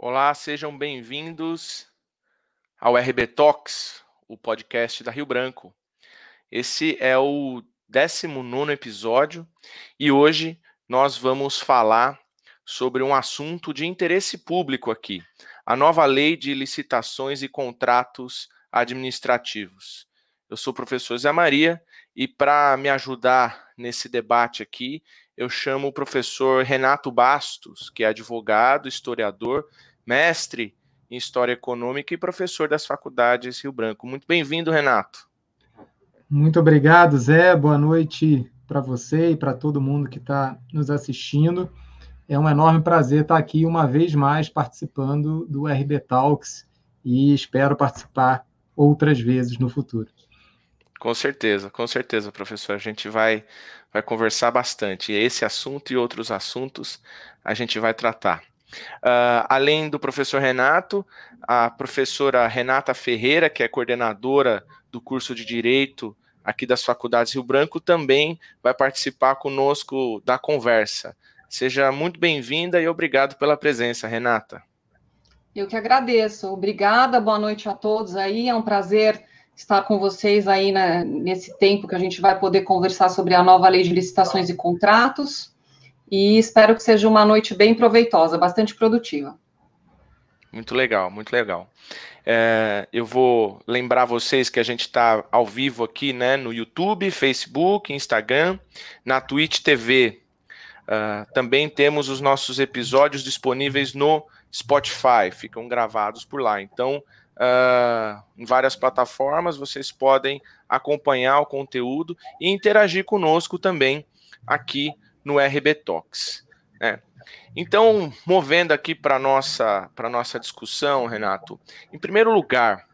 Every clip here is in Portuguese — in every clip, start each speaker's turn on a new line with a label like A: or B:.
A: Olá, sejam bem-vindos ao RB Talks, o podcast da Rio Branco. Esse é o 19 episódio e hoje nós vamos falar sobre um assunto de interesse público aqui: a nova lei de licitações e contratos administrativos. Eu sou o professor Zé Maria e para me ajudar nesse debate aqui, eu chamo o professor Renato Bastos, que é advogado, historiador, mestre em História Econômica e professor das faculdades Rio Branco. Muito bem-vindo, Renato.
B: Muito obrigado, Zé. Boa noite para você e para todo mundo que está nos assistindo. É um enorme prazer estar aqui uma vez mais participando do RB Talks e espero participar outras vezes no futuro.
A: Com certeza, com certeza, professor. A gente vai, vai conversar bastante. Esse assunto e outros assuntos a gente vai tratar. Uh, além do professor Renato, a professora Renata Ferreira, que é coordenadora do curso de Direito aqui das Faculdades Rio Branco, também vai participar conosco da conversa. Seja muito bem-vinda e obrigado pela presença, Renata.
C: Eu que agradeço. Obrigada, boa noite a todos aí. É um prazer estar com vocês aí né, nesse tempo que a gente vai poder conversar sobre a nova lei de licitações e contratos. E espero que seja uma noite bem proveitosa, bastante produtiva.
A: Muito legal, muito legal. É, eu vou lembrar vocês que a gente está ao vivo aqui né, no YouTube, Facebook, Instagram, na Twitch TV. Uh, ah, também temos os nossos episódios disponíveis no Spotify, ficam gravados por lá. Então, uh, em várias plataformas, vocês podem acompanhar o conteúdo e interagir conosco também aqui no RB Talks. Né? Então, movendo aqui para nossa para nossa discussão, Renato. Em primeiro lugar,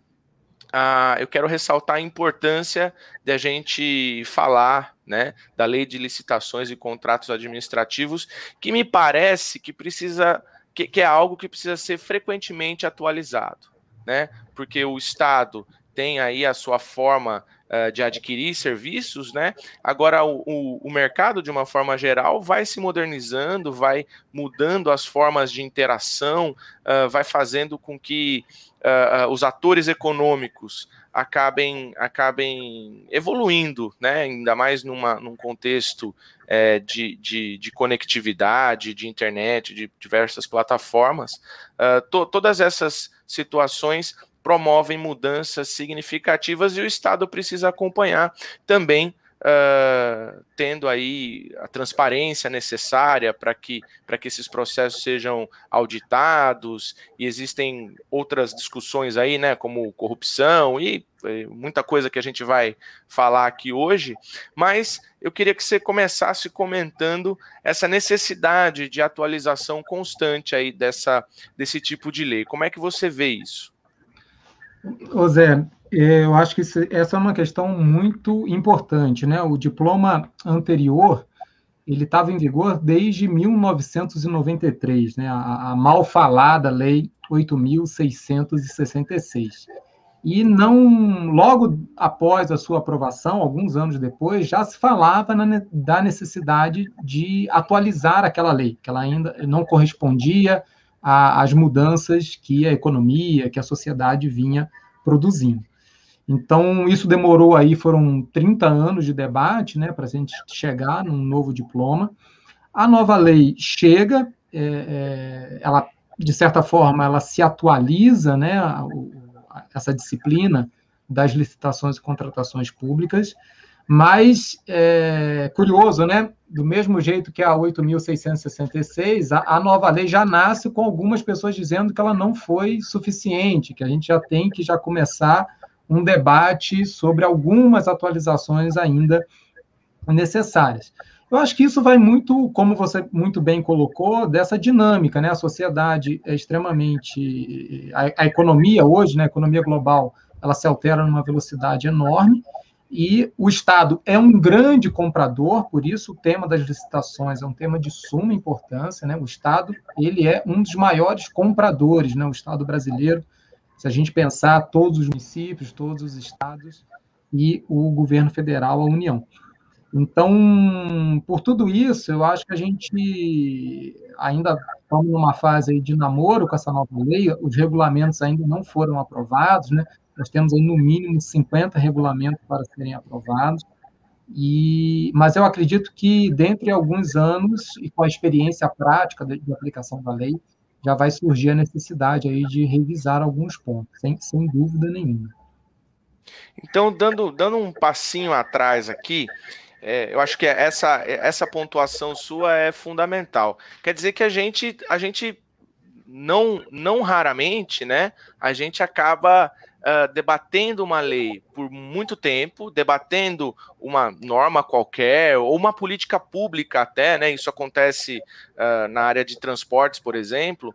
A: uh, eu quero ressaltar a importância de a gente falar, né, da lei de licitações e contratos administrativos, que me parece que precisa que, que é algo que precisa ser frequentemente atualizado né? Porque o Estado tem aí a sua forma uh, de adquirir serviços, né? Agora o, o, o, mercado, de uma forma geral, vai se modernizando, vai mudando as formas de interação, uh, vai fazendo com que uh, os atores econômicos acabem, acabem evoluindo, né? Ainda mais numa, num contexto é, de, de, de, conectividade, de internet, de diversas plataformas. To, todas essas situações promovem mudanças significativas e o Estado precisa acompanhar também. Uh, tendo aí a transparência necessária para que, que esses processos sejam auditados, e existem outras discussões aí, né, como corrupção e, e muita coisa que a gente vai falar aqui hoje, mas eu queria que você começasse comentando essa necessidade de atualização constante aí dessa, desse tipo de lei. Como é que você vê isso?
B: Ô Zé, eu acho que essa é uma questão muito importante, né? O diploma anterior ele estava em vigor desde 1993, né? A, a mal falada lei 8.666. E não, logo após a sua aprovação, alguns anos depois, já se falava na, da necessidade de atualizar aquela lei, que ela ainda não correspondia às mudanças que a economia, que a sociedade vinha produzindo. Então, isso demorou aí, foram 30 anos de debate, né, para a gente chegar num novo diploma. A nova lei chega, é, é, ela, de certa forma, ela se atualiza, né, a, a, essa disciplina das licitações e contratações públicas, mas é curioso, né? Do mesmo jeito que a 8.666, a, a nova lei já nasce com algumas pessoas dizendo que ela não foi suficiente, que a gente já tem que já começar um debate sobre algumas atualizações ainda necessárias. Eu acho que isso vai muito, como você muito bem colocou, dessa dinâmica, né? A sociedade é extremamente. A, a economia hoje, né? A economia global, ela se altera numa velocidade enorme e o Estado é um grande comprador, por isso o tema das licitações é um tema de suma importância, né? O Estado, ele é um dos maiores compradores, né? O Estado brasileiro se a gente pensar todos os municípios, todos os estados e o governo federal, a União. Então, por tudo isso, eu acho que a gente ainda estamos numa fase de namoro com essa nova lei, os regulamentos ainda não foram aprovados, né? Nós temos aí no mínimo 50 regulamentos para serem aprovados. E, mas eu acredito que, dentro de alguns anos, e com a experiência prática de, de, aplicação da lei, já vai surgir a necessidade aí de revisar alguns pontos, sem, sem dúvida nenhuma.
A: Então, dando, dando um passinho atrás aqui, é, eu acho que essa, essa pontuação sua é fundamental. Quer dizer que a gente, a gente não, não raramente, né, a gente acaba uh, debatendo uma lei por muito tempo, debatendo uma norma qualquer, ou uma política pública até, né? Isso acontece uh, na área de transportes, por exemplo,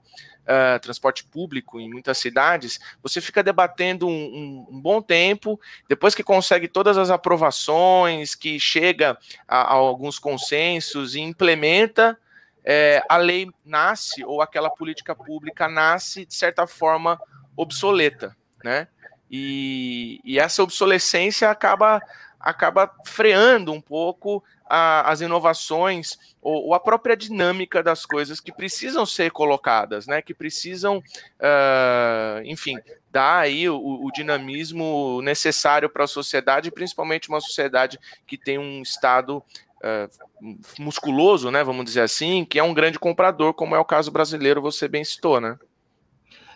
A: uh, transporte público em muitas cidades, você fica debatendo um, um, um, bom tempo, depois que consegue todas as aprovações, que chega a, a alguns consensos e implementa, é, a lei nasce, ou aquela política pública nasce, de certa forma, obsoleta, né? E, e essa obsolescência acaba, acaba freando um pouco a, as inovações ou, ou, a própria dinâmica das coisas que precisam ser colocadas, né? Que precisam, uh, enfim, dar aí o, o dinamismo necessário para a sociedade, principalmente uma sociedade que tem um estado uh, musculoso, né? Vamos dizer assim, que é um grande comprador, como é o caso brasileiro, você bem citou, né?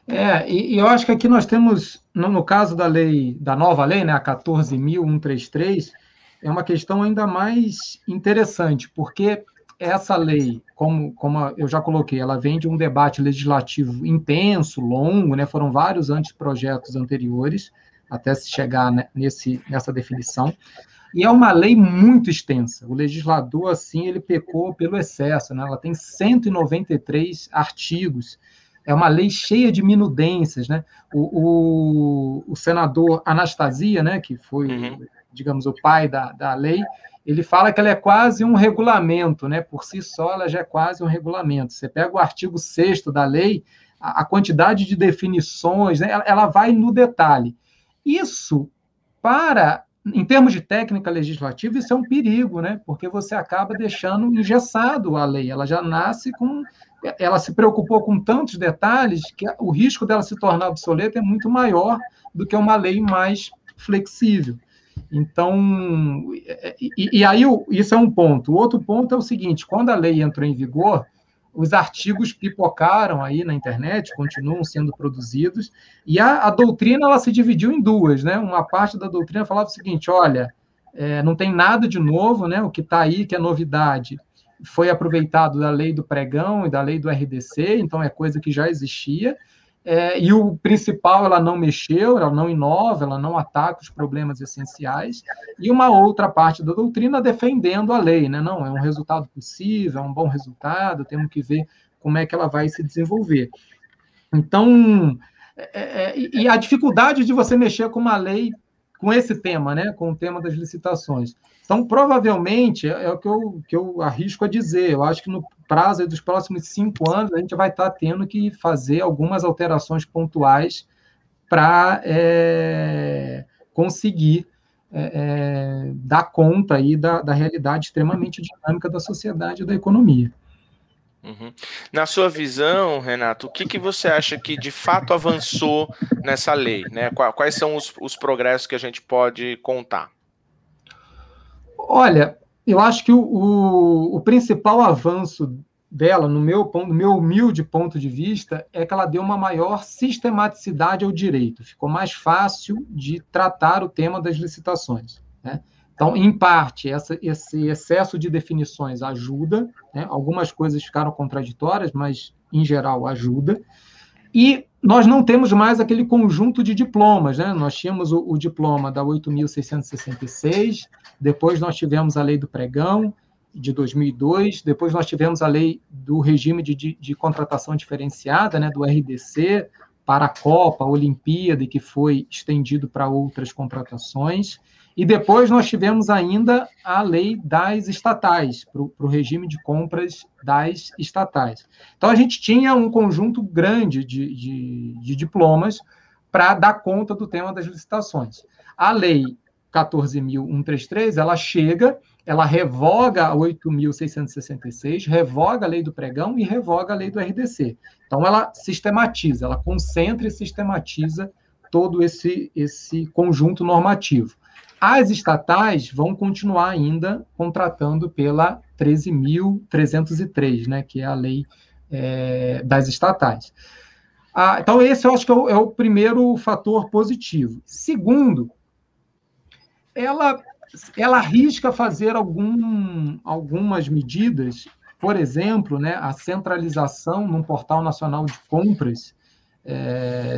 B: É, e, e, eu acho que aqui nós temos, no, no, caso da lei, da nova lei, né, a 14.133, é uma questão ainda mais interessante, porque essa lei, como, como eu já coloquei, ela vem de um debate legislativo intenso, longo, né, foram vários anteprojetos anteriores, até se chegar nesse, nessa definição, e é uma lei muito extensa. O legislador, assim, ele pecou pelo excesso, né? ela tem 193 artigos, é uma lei cheia de minudências, né? O, o, o senador Anastasia, né, que foi, uhum. digamos, o pai da, da lei, ele fala que ela é quase um regulamento, né? Por si só, ela já é quase um regulamento. Você pega o artigo 6 da lei, a, a quantidade de definições, né? ela, ela vai no detalhe. Isso, para em termos de técnica legislativa, isso é um perigo, né? Porque você acaba deixando engessado a lei. Ela já nasce com ela se preocupou com tantos detalhes que o risco dela se tornar obsoleta é muito maior do que uma lei mais flexível. Então, e, e aí isso é um ponto. O outro ponto é o seguinte: quando a lei entrou em vigor, os artigos pipocaram aí na internet, continuam sendo produzidos, e a, a doutrina ela se dividiu em duas, né? Uma parte da doutrina falava o seguinte: olha, é, não tem nada de novo, né? O que está aí, que é novidade, foi aproveitado da lei do pregão e da lei do RDC, então é coisa que já existia. É, e o principal, ela não mexeu, ela não inova, ela não ataca os problemas essenciais, e uma outra parte da doutrina defendendo a lei, né? Não, é um resultado possível, é um bom resultado, temos que ver como é que ela vai se desenvolver. Então, é, é, e a dificuldade de você mexer com uma lei com esse tema, né? Com o tema das licitações. Então, provavelmente, é, é o que eu, que eu arrisco a dizer. Eu acho que no prazo dos próximos cinco anos, a gente vai estar tendo que fazer algumas alterações pontuais para é, conseguir é, é, dar conta aí da, da realidade extremamente dinâmica da sociedade e da economia.
A: Uhum. Na sua visão, Renato, o que, que você acha que de fato avançou nessa lei? Né? Quais são os, os progressos que a gente pode contar?
B: Olha, eu acho que o, o, o, principal avanço dela, no meu, no meu humilde ponto de vista, é que ela deu uma maior sistematicidade ao direito. Ficou mais fácil de tratar o tema das licitações. Né? Então, em parte, essa, esse excesso de definições ajuda. Né? Algumas coisas ficaram contraditórias, mas, em geral, ajuda. E nós não temos mais aquele conjunto de diplomas, né? Nós tínhamos o, o diploma da 8.666, depois nós tivemos a lei do pregão, de 2002, depois nós tivemos a lei do regime de, de, de contratação diferenciada, né, do RDC, para a Copa, a Olimpíada, que foi estendido para outras contratações. E depois nós tivemos ainda a lei das estatais, para o regime de compras das estatais. Então a gente tinha um conjunto grande de, de, de diplomas para dar conta do tema das licitações. A lei 14.133, ela chega ela revoga a 8.666, revoga a lei do pregão e revoga a lei do RDC. Então, ela sistematiza, ela concentra e sistematiza todo esse, esse conjunto normativo. As estatais vão continuar ainda contratando pela 13.303, né, que é a lei é, das estatais. Ah, então, esse eu acho que é o, é o primeiro fator positivo. Segundo, ela ela arrisca fazer algum, algumas medidas, por exemplo, né, a centralização num portal nacional de compras, é,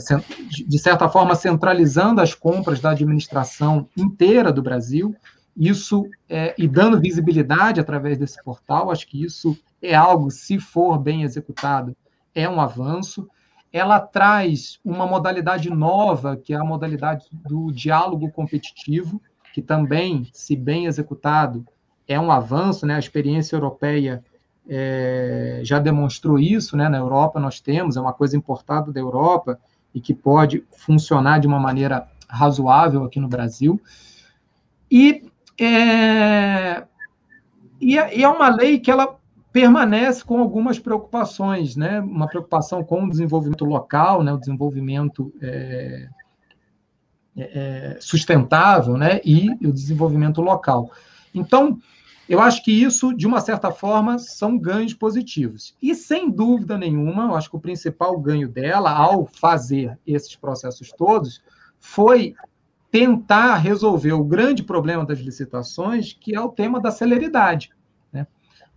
B: de certa forma centralizando as compras da administração inteira do Brasil, isso é, e dando visibilidade através desse portal, acho que isso é algo, se for bem executado, é um avanço. Ela traz uma modalidade nova, que é a modalidade do diálogo competitivo, que também, se bem executado, é um avanço, né? A experiência europeia é, já demonstrou isso, né? Na Europa nós temos, é uma coisa importada da Europa e que pode funcionar de uma maneira razoável aqui no Brasil. E é, e é, é uma lei que ela permanece com algumas preocupações, né? Uma preocupação com o desenvolvimento local, né? O desenvolvimento é, é, é, sustentável né, e o desenvolvimento local. Então, eu acho que isso, de uma certa forma, são ganhos positivos. E, sem dúvida nenhuma, eu acho que o principal ganho dela, ao fazer esses processos todos, foi tentar resolver o grande problema das licitações, que é o tema da celeridade. Né?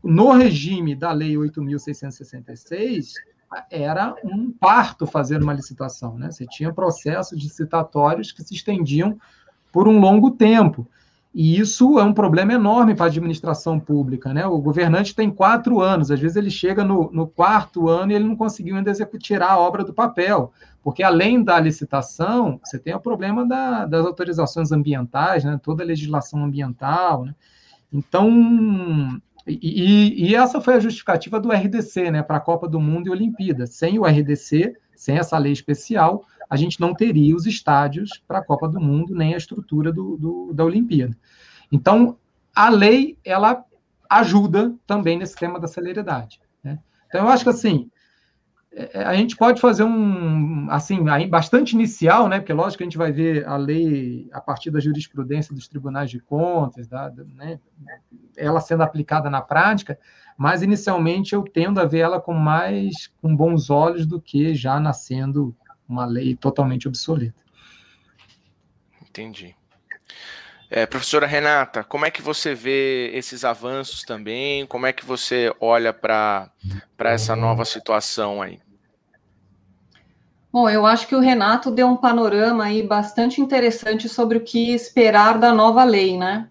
B: No regime da Lei 8.666, era um parto fazer uma licitação, né? Você tinha processos licitatórios que se estendiam por um longo tempo. E isso é um problema enorme para a administração pública, né? O governante tem quatro anos, às vezes ele chega no, no quarto ano e ele não conseguiu ainda tirar a obra do papel, porque além da licitação, você tem o problema da, das autorizações ambientais, né? Toda a legislação ambiental, né? Então, e, e, essa foi a justificativa do RDC, né, para a Copa do Mundo e Olimpíada. Sem o RDC, sem essa lei especial, a gente não teria os estádios para a Copa do Mundo, nem a estrutura do, do, da Olimpíada. Então, a lei, ela ajuda também nesse tema da celeridade. Né? Então, eu acho que, assim, é, a gente pode fazer um, assim, bastante inicial, né? Porque, lógico, a gente vai ver a lei a partir da jurisprudência dos tribunais de contas, da, né? ela sendo aplicada na prática, mas inicialmente eu tendo a ver ela com mais, com bons olhos do que já nascendo uma lei totalmente obsoleta.
A: Entendi. É, professora Renata, como é que você vê esses avanços também? Como é que você olha para essa nova situação aí?
C: Bom, eu acho que o Renato deu um panorama aí bastante interessante sobre o que esperar da nova lei, né?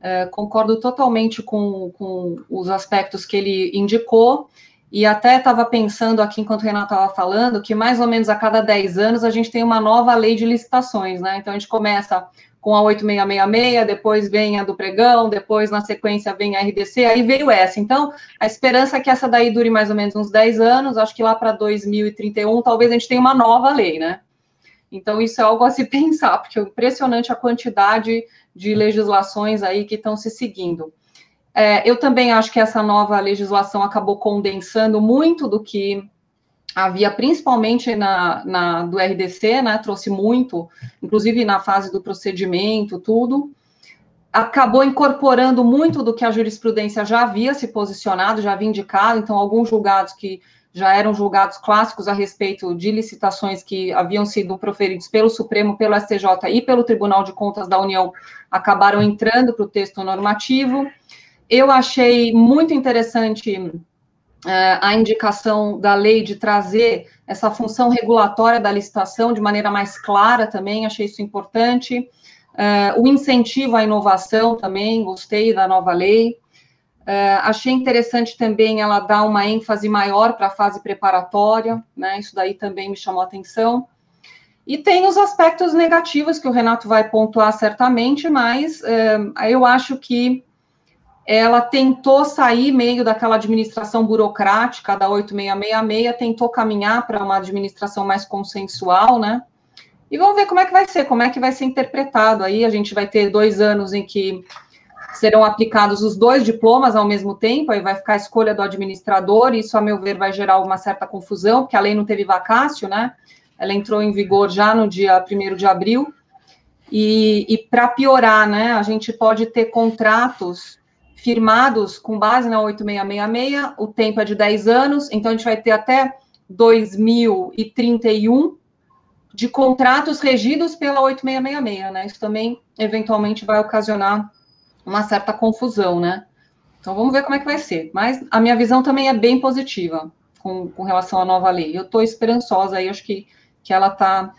C: É, concordo totalmente com, com os aspectos que ele indicou, e até estava pensando aqui, enquanto o Renato estava falando, que mais ou menos a cada 10 anos a gente tem uma nova lei de licitações, né? Então a gente começa com a 8666, depois vem a do pregão, depois na sequência vem a RDC, aí veio essa. Então, a esperança é que essa daí dure mais ou menos uns 10 anos, acho que lá para 2031 talvez a gente tenha uma nova lei, né? Então, isso é algo a se pensar, porque é impressionante a quantidade de legislações aí que estão se seguindo. É, eu também acho que essa nova legislação acabou condensando muito do que havia principalmente na, na, do RDC, né, trouxe muito, inclusive na fase do procedimento, tudo, acabou incorporando muito do que a jurisprudência já havia se posicionado, já havia indicado, então alguns julgados que já eram julgados clássicos a respeito de licitações que haviam sido proferidos pelo Supremo, pelo STJ e pelo Tribunal de Contas da União, acabaram entrando para o texto normativo. Eu achei muito interessante é, a indicação da lei de trazer essa função regulatória da licitação de maneira mais clara também, achei isso importante. É, o incentivo à inovação também, gostei da nova lei. É, achei interessante também ela dar uma ênfase maior para a fase preparatória, né? Isso daí também me chamou a atenção. E tem os aspectos negativos que o Renato vai pontuar certamente, mas eu acho que ela tentou sair meio daquela administração burocrática da 8666, tentou caminhar para uma administração mais consensual, né? E vamos ver como é que vai ser, como é que vai ser interpretado aí. A gente vai ter dois anos em que serão aplicados os dois diplomas ao mesmo tempo, aí vai ficar a escolha do administrador, e isso, a meu ver, vai gerar uma certa confusão, porque a lei não teve vacácio, né? Ela entrou em vigor já no dia 1 de abril, e, e para piorar, né, a gente pode ter contratos firmados com base na 8666, o tempo é de 10 anos, então a gente vai ter até 2031 de contratos regidos pela 8666, né? Isso também eventualmente vai ocasionar uma certa confusão, né? Então vamos ver como é que vai ser. Mas a minha visão também é bem positiva com, com relação à nova lei. Eu estou esperançosa aí, acho que, que ela está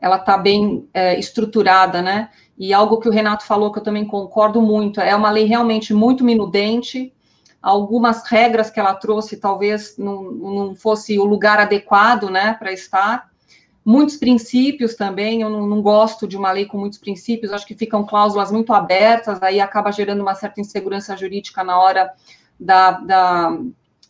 C: ela tá bem é, estruturada, né? E algo que o Renato falou que eu também concordo muito, é uma lei realmente muito minudente. Algumas regras que ela trouxe talvez não, não fosse o lugar adequado, né, para estar muitos princípios também, eu não, não, gosto de uma lei com muitos princípios, acho que ficam cláusulas muito abertas, aí acaba gerando uma certa insegurança jurídica na hora da, da,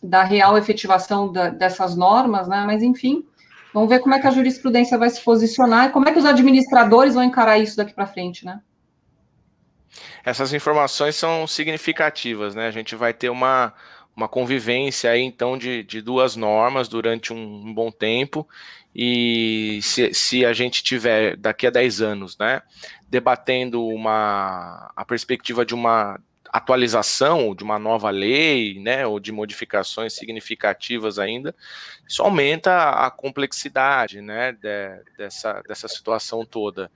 C: da real efetivação da, dessas normas, né? Mas, enfim, vamos ver como é que a jurisprudência vai se posicionar e como é que os administradores vão encarar isso daqui para frente, né?
A: Essas informações são significativas, né? A gente vai ter uma, uma convivência aí, então, de, de duas normas durante um, um bom tempo, e se, se a gente tiver daqui a 10 anos, né, debatendo uma, a perspectiva de uma atualização, de uma nova lei, né, ou de modificações significativas ainda, isso aumenta a complexidade, né, de, dessa, dessa situação toda.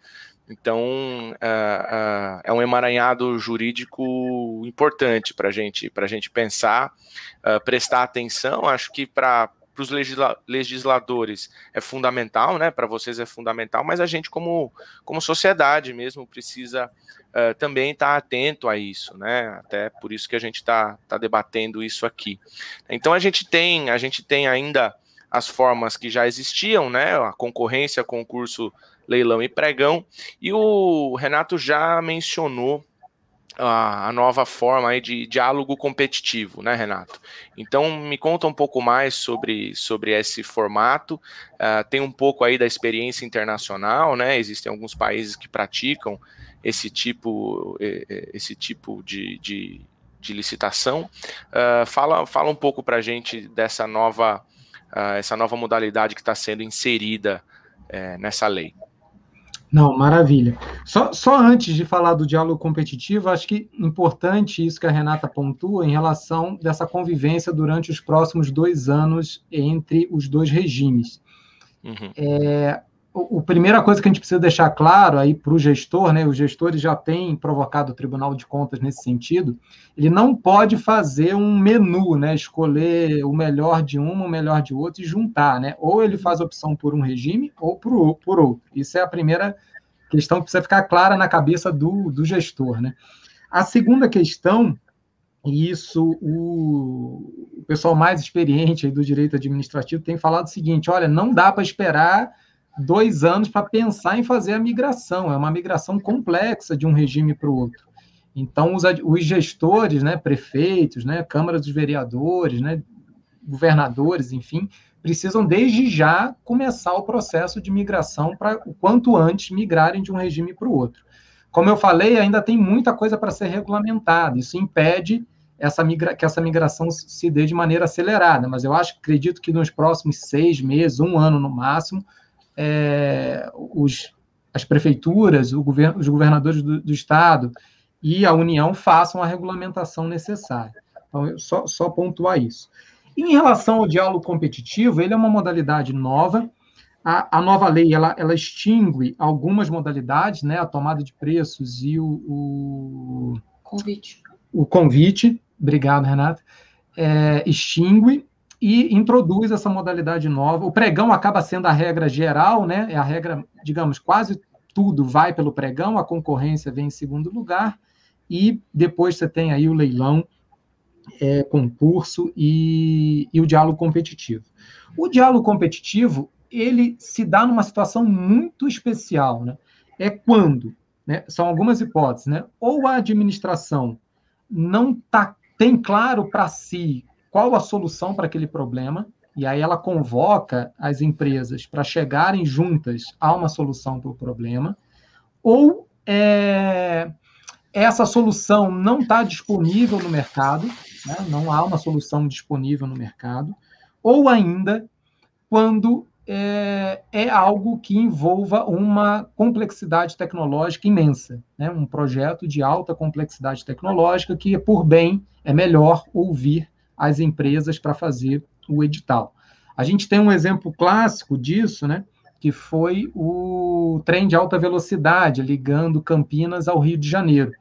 A: Então, uh, uh, é um emaranhado jurídico importante para gente, a gente pensar, uh, prestar atenção. Acho que para para os legisla legisladores é fundamental, né? Para vocês é fundamental, mas a gente, como, como sociedade mesmo, precisa uh, também estar tá atento a isso, né? Até por isso que a gente está tá debatendo isso aqui. Então a gente tem, a gente tem ainda as formas que já existiam, né? A concorrência, concurso, leilão e pregão. E o Renato já mencionou a, a, nova forma aí de diálogo competitivo, né, Renato? Então, me conta um pouco mais sobre, sobre esse formato. Uh, tem um pouco aí da experiência internacional, né? Existem alguns países que praticam esse tipo, esse tipo de, de, de licitação. Uh, fala, fala um pouco para a gente dessa nova, uh, essa nova modalidade que está sendo inserida uh, nessa lei.
B: Não, maravilha. Só, só antes de falar do diálogo competitivo, acho que importante isso que a Renata pontua em relação dessa convivência durante os próximos dois anos entre os dois regimes. Uhum. É, a primeira coisa que a gente precisa deixar claro aí para o gestor, né, os gestores já têm provocado o Tribunal de Contas nesse sentido, ele não pode fazer um menu, né, escolher o melhor de um, o melhor de outro e juntar, né, ou ele faz opção por um regime ou por, por outro. Isso é a primeira questão que precisa ficar clara na cabeça do, do gestor, né. A segunda questão, e isso o, o pessoal mais experiente do direito administrativo tem falado o seguinte, olha, não dá para esperar dois anos para pensar em fazer a migração. É uma migração complexa de um regime para o outro. Então, os, os, gestores, né, prefeitos, né, câmaras dos vereadores, né, governadores, enfim, precisam desde já começar o processo de migração para o quanto antes migrarem de um regime para o outro. Como eu falei, ainda tem muita coisa para ser regulamentada. Isso impede essa migra que essa migração se dê de maneira acelerada. Mas eu acho, acredito que nos próximos seis meses, um ano no máximo, é, os, as prefeituras, governo, os governadores do, do, Estado e a União façam a regulamentação necessária. Então, só, só pontuar isso. Em relação ao diálogo competitivo, ele é uma modalidade nova. A, a nova lei ela, ela extingue algumas modalidades, né, a tomada de preços e o, o
C: convite.
B: O convite, obrigado, Renata, é, extingue e introduz essa modalidade nova. O pregão acaba sendo a regra geral, né? É a regra, digamos, quase tudo vai pelo pregão, a concorrência vem em segundo lugar, e depois você tem aí o leilão, é, concurso e, e o diálogo competitivo. O diálogo competitivo, ele se dá numa situação muito especial, né? É quando, né, são algumas hipóteses, né? Ou a administração não tá, tem claro para si qual a solução para aquele problema, e aí ela convoca as empresas para chegarem juntas a uma solução para o problema, ou é, essa solução não está disponível no mercado, né? não há uma solução disponível no mercado, ou ainda quando é, é, algo que envolva uma complexidade tecnológica imensa, né? um projeto de alta complexidade tecnológica que, por bem, é melhor ouvir as empresas para fazer o edital. A gente tem um exemplo clássico disso, né? que foi o trem de alta velocidade ligando Campinas ao Rio de Janeiro.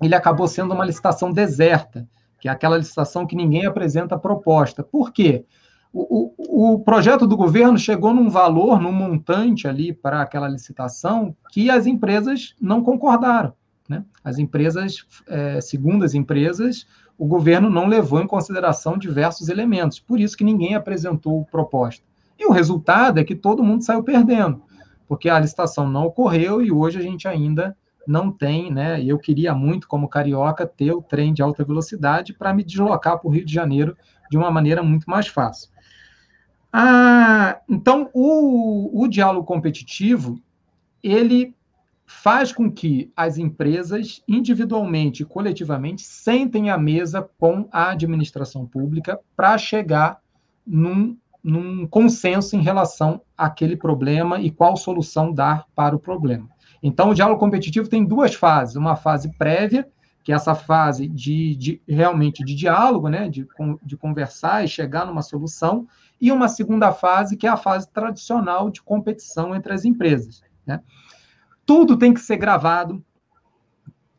B: Ele acabou sendo uma licitação deserta, que é aquela licitação que ninguém apresenta proposta. Por quê? O, o, o, projeto do governo chegou num valor, num montante ali para aquela licitação que as empresas não concordaram. Né? As empresas, é, segundo as empresas, o governo não levou em consideração diversos elementos, por isso que ninguém apresentou proposta. E o resultado é que todo mundo saiu perdendo, porque a licitação não ocorreu e hoje a gente ainda não tem, né? Eu queria muito, como carioca, ter o trem de alta velocidade para me deslocar para o Rio de Janeiro de uma maneira muito mais fácil. Ah, então, o, o diálogo competitivo, ele faz com que as empresas, individualmente e coletivamente, sentem à mesa com a administração pública para chegar num, num consenso em relação àquele problema e qual solução dar para o problema. Então, o diálogo competitivo tem duas fases: uma fase prévia, que é essa fase de, de realmente de diálogo, né, de, de conversar e chegar numa solução, e uma segunda fase, que é a fase tradicional de competição entre as empresas. Né? Tudo tem que ser gravado,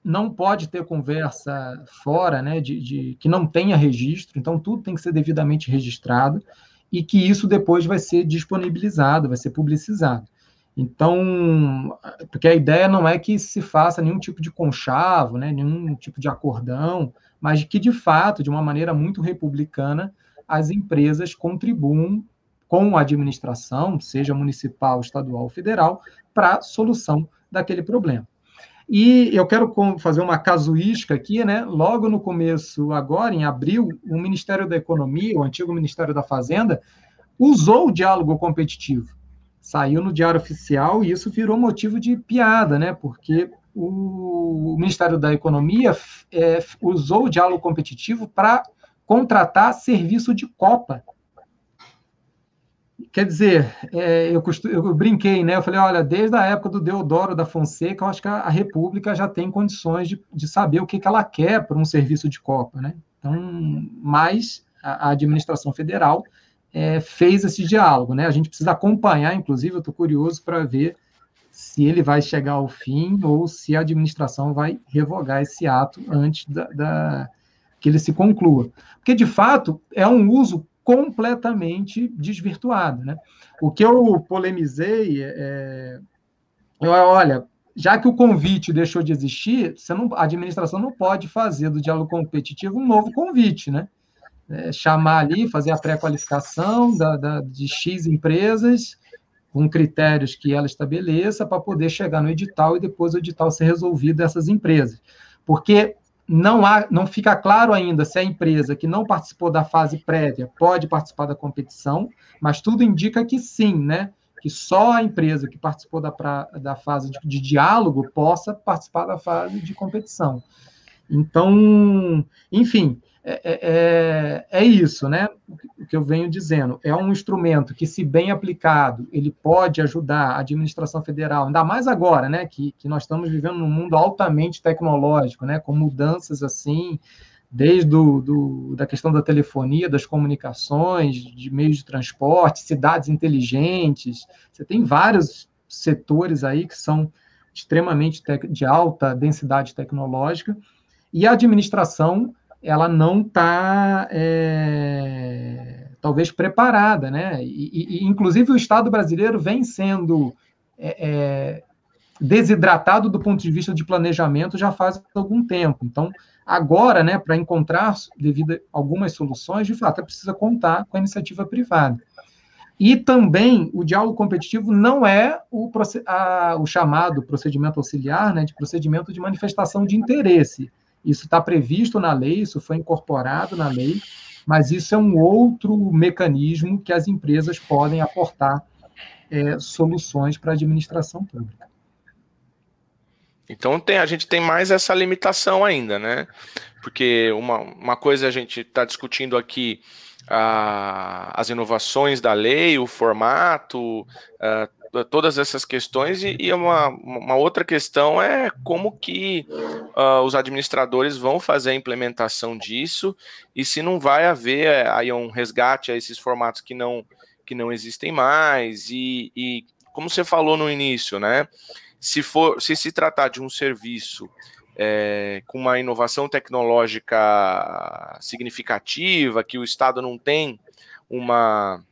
B: não pode ter conversa fora, né, de, de, que não tenha registro, então tudo tem que ser devidamente registrado e que isso depois vai ser disponibilizado, vai ser publicizado. Então, porque a ideia não é que se faça nenhum tipo de conchavo, né, nenhum tipo de acordão, mas que, de fato, de uma maneira muito republicana, as empresas contribuam com a administração, seja municipal, estadual ou federal, para a solução daquele problema. E eu quero fazer uma casuística aqui, né? Logo no começo, agora, em abril, o Ministério da Economia, o antigo Ministério da Fazenda, usou o diálogo competitivo. Saiu no Diário Oficial e isso virou motivo de piada, né? Porque o Ministério da Economia é, usou o diálogo competitivo para contratar serviço de Copa. Quer dizer, é, eu, eu, brinquei, né? Eu falei, olha, desde a época do Deodoro da Fonseca, eu acho que a, a República já tem condições de, de saber o que, que ela quer para um serviço de Copa, né? Então, mas a, a administração federal é, fez esse diálogo, né? A gente precisa acompanhar, inclusive, eu estou curioso para ver se ele vai chegar ao fim ou se a administração vai revogar esse ato antes da, da que ele se conclua. Porque, de fato, é um uso completamente desvirtuado. Né? O que eu polemizei é. Eu, olha, já que o convite deixou de existir, não, a administração não pode fazer do diálogo competitivo um novo convite, né? É, chamar ali, fazer a pré-qualificação da, da, de X empresas, com critérios que ela estabeleça, para poder chegar no edital e depois o edital ser resolvido dessas empresas. Porque não, há, não fica claro ainda se a empresa que não participou da fase prévia pode participar da competição, mas tudo indica que sim, né? Que só a empresa que participou da, pra, da fase de, de diálogo possa participar da fase de competição. Então, enfim, é, é, é, é isso, né? O que eu venho dizendo. É um instrumento que, se bem aplicado, ele pode ajudar a administração federal, ainda mais agora, né? Que, que nós estamos vivendo num mundo altamente tecnológico, né? Com mudanças assim, desde do, do, da questão da telefonia, das comunicações, de meios de transporte, cidades inteligentes. Você tem vários setores aí que são extremamente de alta densidade tecnológica, e a administração ela não está, é, talvez, preparada, né? E, e, inclusive, o Estado brasileiro vem sendo é, é, desidratado do ponto de vista de planejamento já faz algum tempo. Então, agora, né, para encontrar devido a algumas soluções, de fato, é preciso contar com a iniciativa privada. E também o diálogo competitivo não é o, a, o chamado procedimento auxiliar, né, de procedimento de manifestação de interesse. Isso está previsto na lei, isso foi incorporado na lei, mas isso é um outro mecanismo que as empresas podem aportar é, soluções para a administração pública.
A: Então tem, a gente tem mais essa limitação ainda, né? Porque uma, uma coisa a gente está discutindo aqui a, as inovações da lei, o formato, uh, todas essas questões, e, e, uma, uma outra questão é como que uh, os administradores vão fazer a implementação disso, e se não vai haver eh, aí um resgate a esses formatos que não, que não existem mais, e, e como você falou no início, né? Se for, se se tratar de um serviço é, com uma inovação tecnológica significativa, que o Estado não tem uma,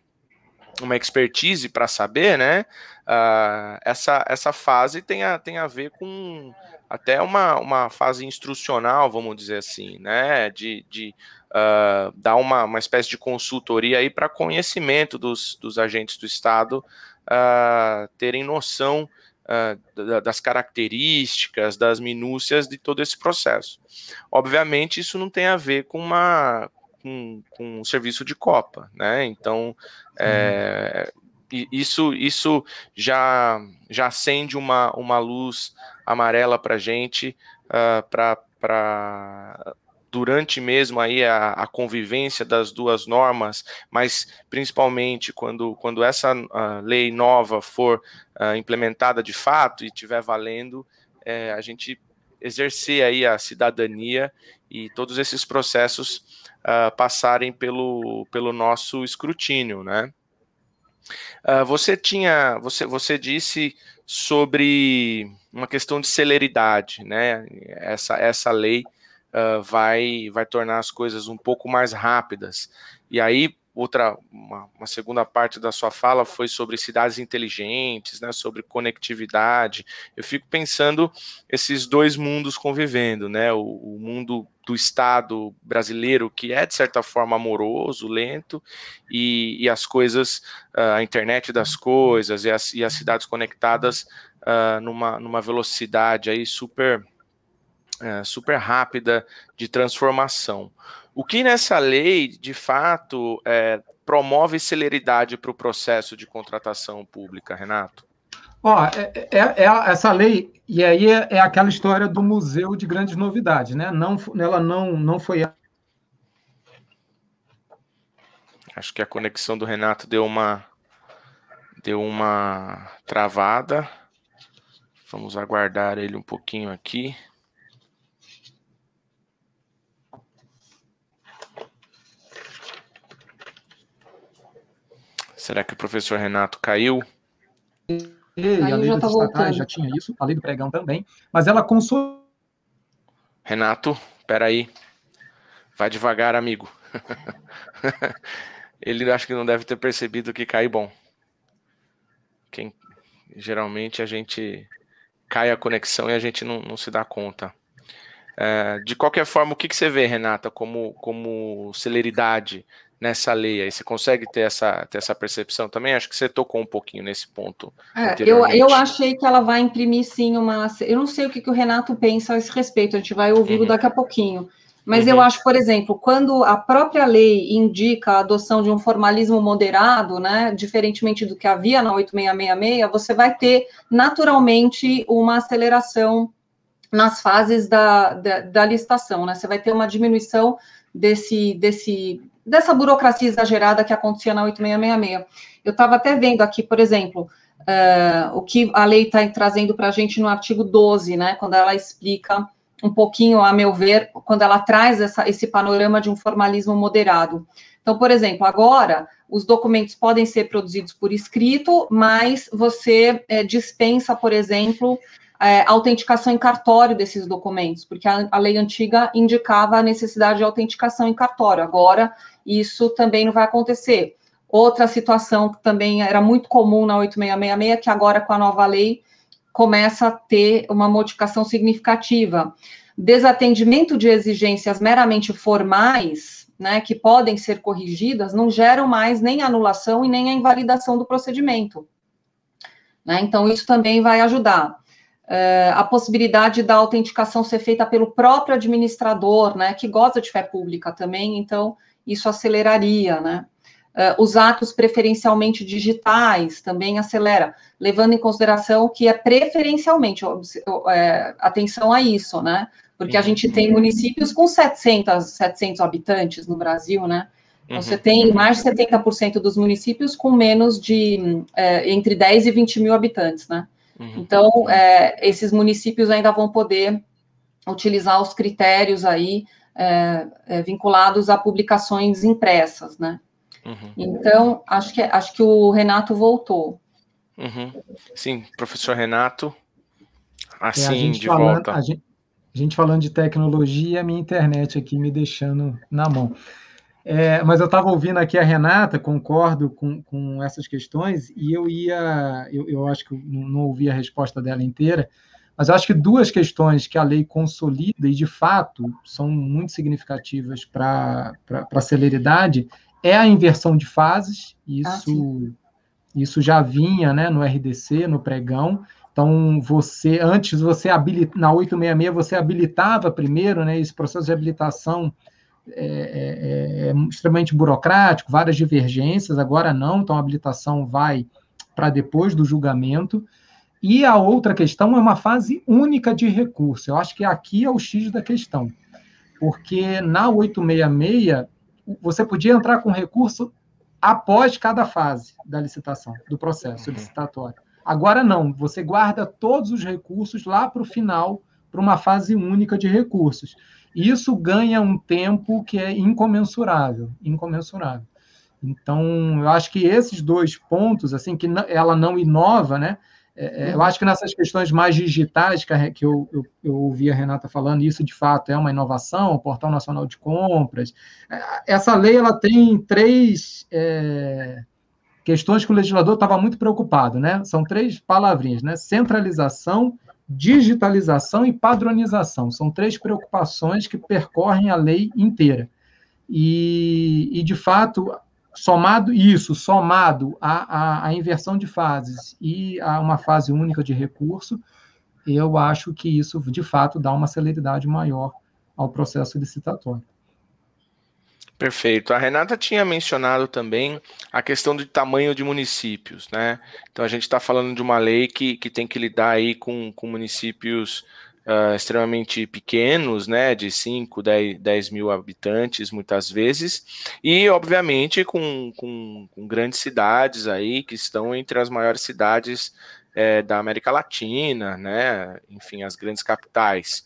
A: uma expertise para saber, né? Uh, essa, essa fase tem a, tem a ver com até uma, uma fase instrucional, vamos dizer assim, né? De, de uh, dar uma, uma espécie de consultoria aí para conhecimento dos, dos agentes do Estado uh, terem noção das características, das minúcias de todo esse processo. Obviamente, isso não tem a ver com uma com, com um serviço de Copa, né? Então, é, isso, isso já, já acende uma, uma luz amarela para a gente, uh, para durante mesmo aí a, a, convivência das duas normas, mas principalmente quando, quando essa uh, lei nova for uh, implementada de fato e estiver valendo, é, a gente exercer aí a cidadania e todos esses processos uh, passarem pelo, pelo nosso escrutínio, né? você tinha, você, você disse sobre uma questão de celeridade, né? Essa, essa lei uh, vai, vai tornar as coisas um pouco mais rápidas. E aí, outra, uma, uma, segunda parte da sua fala foi sobre cidades inteligentes, né, sobre conectividade. Eu fico pensando esses dois mundos convivendo, né, o, o mundo do Estado brasileiro, que é de certa forma amoroso, lento, e, e as coisas, uh, a internet das coisas e as, e as cidades conectadas uh, numa, numa velocidade aí super é, super rápida de transformação. O que nessa lei, de fato, é, promove celeridade para o processo de contratação pública, Renato?
B: Ó, é, é, é, essa lei, e aí é, é, aquela história do museu de grandes novidades, né? Não, ela não, não foi.
A: Acho que a conexão do Renato deu uma deu uma travada. Vamos aguardar ele um pouquinho aqui. Será que o professor Renato caiu?
B: E, a lei já, tá já tinha isso, a lei do pregão também, mas ela consolidou.
A: Renato, peraí. Vai devagar, amigo. Ele acho que não deve ter percebido que cai bom. Quem, geralmente a gente cai a conexão e a gente não, não se dá conta. É, de qualquer forma, o que, que você vê, Renata, como, como celeridade nessa lei aí? Você consegue ter essa, ter essa percepção também? Acho que você tocou um pouquinho nesse ponto.
C: É, eu, eu achei que ela vai imprimir sim uma. Eu não sei o que, que o Renato pensa a esse respeito, a gente vai ouvi-lo uhum. daqui a pouquinho. Mas uhum. eu acho, por exemplo, quando a própria lei indica a adoção de um formalismo moderado, né, diferentemente do que havia na 8666, você vai ter naturalmente uma aceleração nas fases da, da, da licitação, né? Você vai ter uma diminuição desse, desse dessa burocracia exagerada que acontecia na 8666. Eu estava até vendo aqui, por exemplo, uh, o que a lei está trazendo para a gente no artigo 12, né, quando ela explica um pouquinho, a meu ver, quando ela traz essa, esse panorama de um formalismo moderado. Então, por exemplo, agora os documentos podem ser produzidos por escrito, mas você é, dispensa, por exemplo, é, autenticação em cartório desses documentos, porque a, a, lei antiga indicava a necessidade de autenticação em cartório. Agora, isso também não vai acontecer. Outra situação que também era muito comum na 8666, que agora com a nova lei começa a ter uma modificação significativa. Desatendimento de exigências meramente formais, né, que podem ser corrigidas, não geram mais nem anulação e nem a invalidação do procedimento. Né, então, isso também vai ajudar. Uh, a possibilidade da autenticação ser feita pelo próprio administrador, né, que gosta de fé pública também, então isso aceleraria, né? uh, os atos preferencialmente digitais também acelera, levando em consideração que é preferencialmente, é, atenção a isso, né? Porque a gente tem municípios com 700, 700 habitantes no Brasil, né? Então, você uhum. tem mais de 70% dos municípios com menos de é, entre 10 e 20 mil habitantes, né? Uhum. Então, é, esses municípios ainda vão poder utilizar os critérios aí é, é, vinculados a publicações impressas, né? Uhum. Então, acho que, acho que o Renato voltou.
A: Uhum. Sim, professor Renato, assim,
B: é,
A: de
B: falando,
A: volta.
B: A gente, a gente, falando de tecnologia, a minha internet aqui me deixando na mão. É, mas eu estava ouvindo aqui a Renata, concordo com, com essas questões, e eu ia, eu, eu acho que eu não ouvi a resposta dela inteira, mas eu acho que duas questões que a lei consolida e, de fato, são muito significativas para a celeridade é a inversão de fases, isso, ah, isso já vinha né, no RDC, no pregão. Então, você, antes, você habilita, na 866, você habilitava primeiro, né, esse processo de habilitação é, é, é, é extremamente burocrático, várias divergências, agora não, então a habilitação vai para depois do julgamento. E a outra questão é uma fase única de recurso. Eu acho que aqui é o X da questão. Porque na 866, você podia entrar com recurso após cada fase da licitação, do processo uhum. licitatório. Agora não, você guarda todos os recursos lá para o final, para uma fase única de recursos. Isso ganha um tempo que é incomensurável, incomensurável. Então, eu acho que esses dois pontos, assim, que ela não inova, né? É, é, eu acho que nessas questões mais digitais, que eu, eu, eu ouvi a Renata falando, isso de fato é uma inovação, o Portal Nacional de Compras. É, essa lei ela tem três é, questões que o legislador estava muito preocupado, né? São três palavrinhas, né? Centralização, digitalização e padronização. São três preocupações que percorrem a lei inteira. E, e de fato, somado isso, somado à, à, inversão de fases e a uma fase única de recurso, eu acho que isso, de fato, dá uma celeridade maior ao processo licitatório.
A: Perfeito. A Renata tinha mencionado também a questão do tamanho de municípios, né? Então a gente está falando de uma lei que, que tem que lidar aí com, com municípios uh, extremamente pequenos, né, de 5, 10, 10 mil habitantes, muitas vezes, e, obviamente, com, com, com grandes cidades aí, que estão entre as maiores cidades é, da América Latina, né, enfim, as grandes capitais.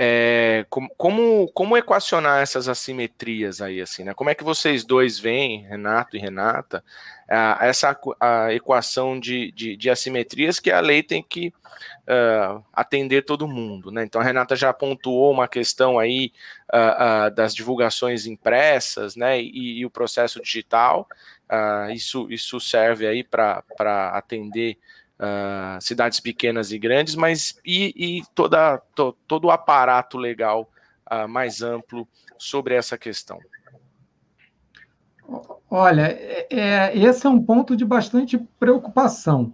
A: É, como, como, equacionar essas assimetrias aí, assim, né? Como é que vocês dois veem, Renato e Renata, a, essa a equação de, de, de, assimetrias que a lei tem que uh, atender todo mundo, né? Então a Renata já pontuou uma questão aí uh, uh, das divulgações impressas, né? E, e o processo digital. isso, isso serve aí para atender uh, cidades pequenas e grandes, mas e, e toda, to, todo o aparato legal uh, mais amplo sobre essa questão?
B: Olha, é, é, esse é um ponto de bastante preocupação,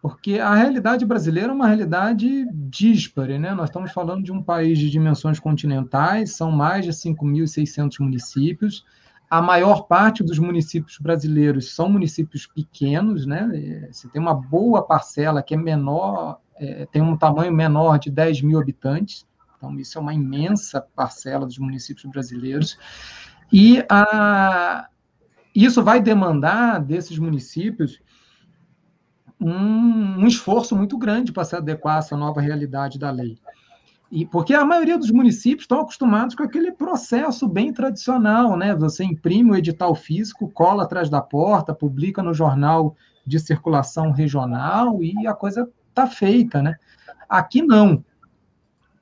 B: porque a realidade brasileira é uma realidade díspare, né? Nós estamos falando de um país de dimensões continentais, são mais de 5.600 municípios, a maior parte dos municípios brasileiros são municípios pequenos, né? Você tem uma boa parcela que é menor, é, tem um tamanho menor de 10 mil habitantes, então isso é uma imensa parcela dos municípios brasileiros. E a, isso vai demandar desses municípios um, um esforço muito grande para se adequar a essa nova realidade da lei. E porque a maioria dos municípios estão acostumados com aquele processo bem tradicional, né? Você imprime o edital físico, cola atrás da porta, publica no jornal de circulação regional e a coisa está feita, né? Aqui não.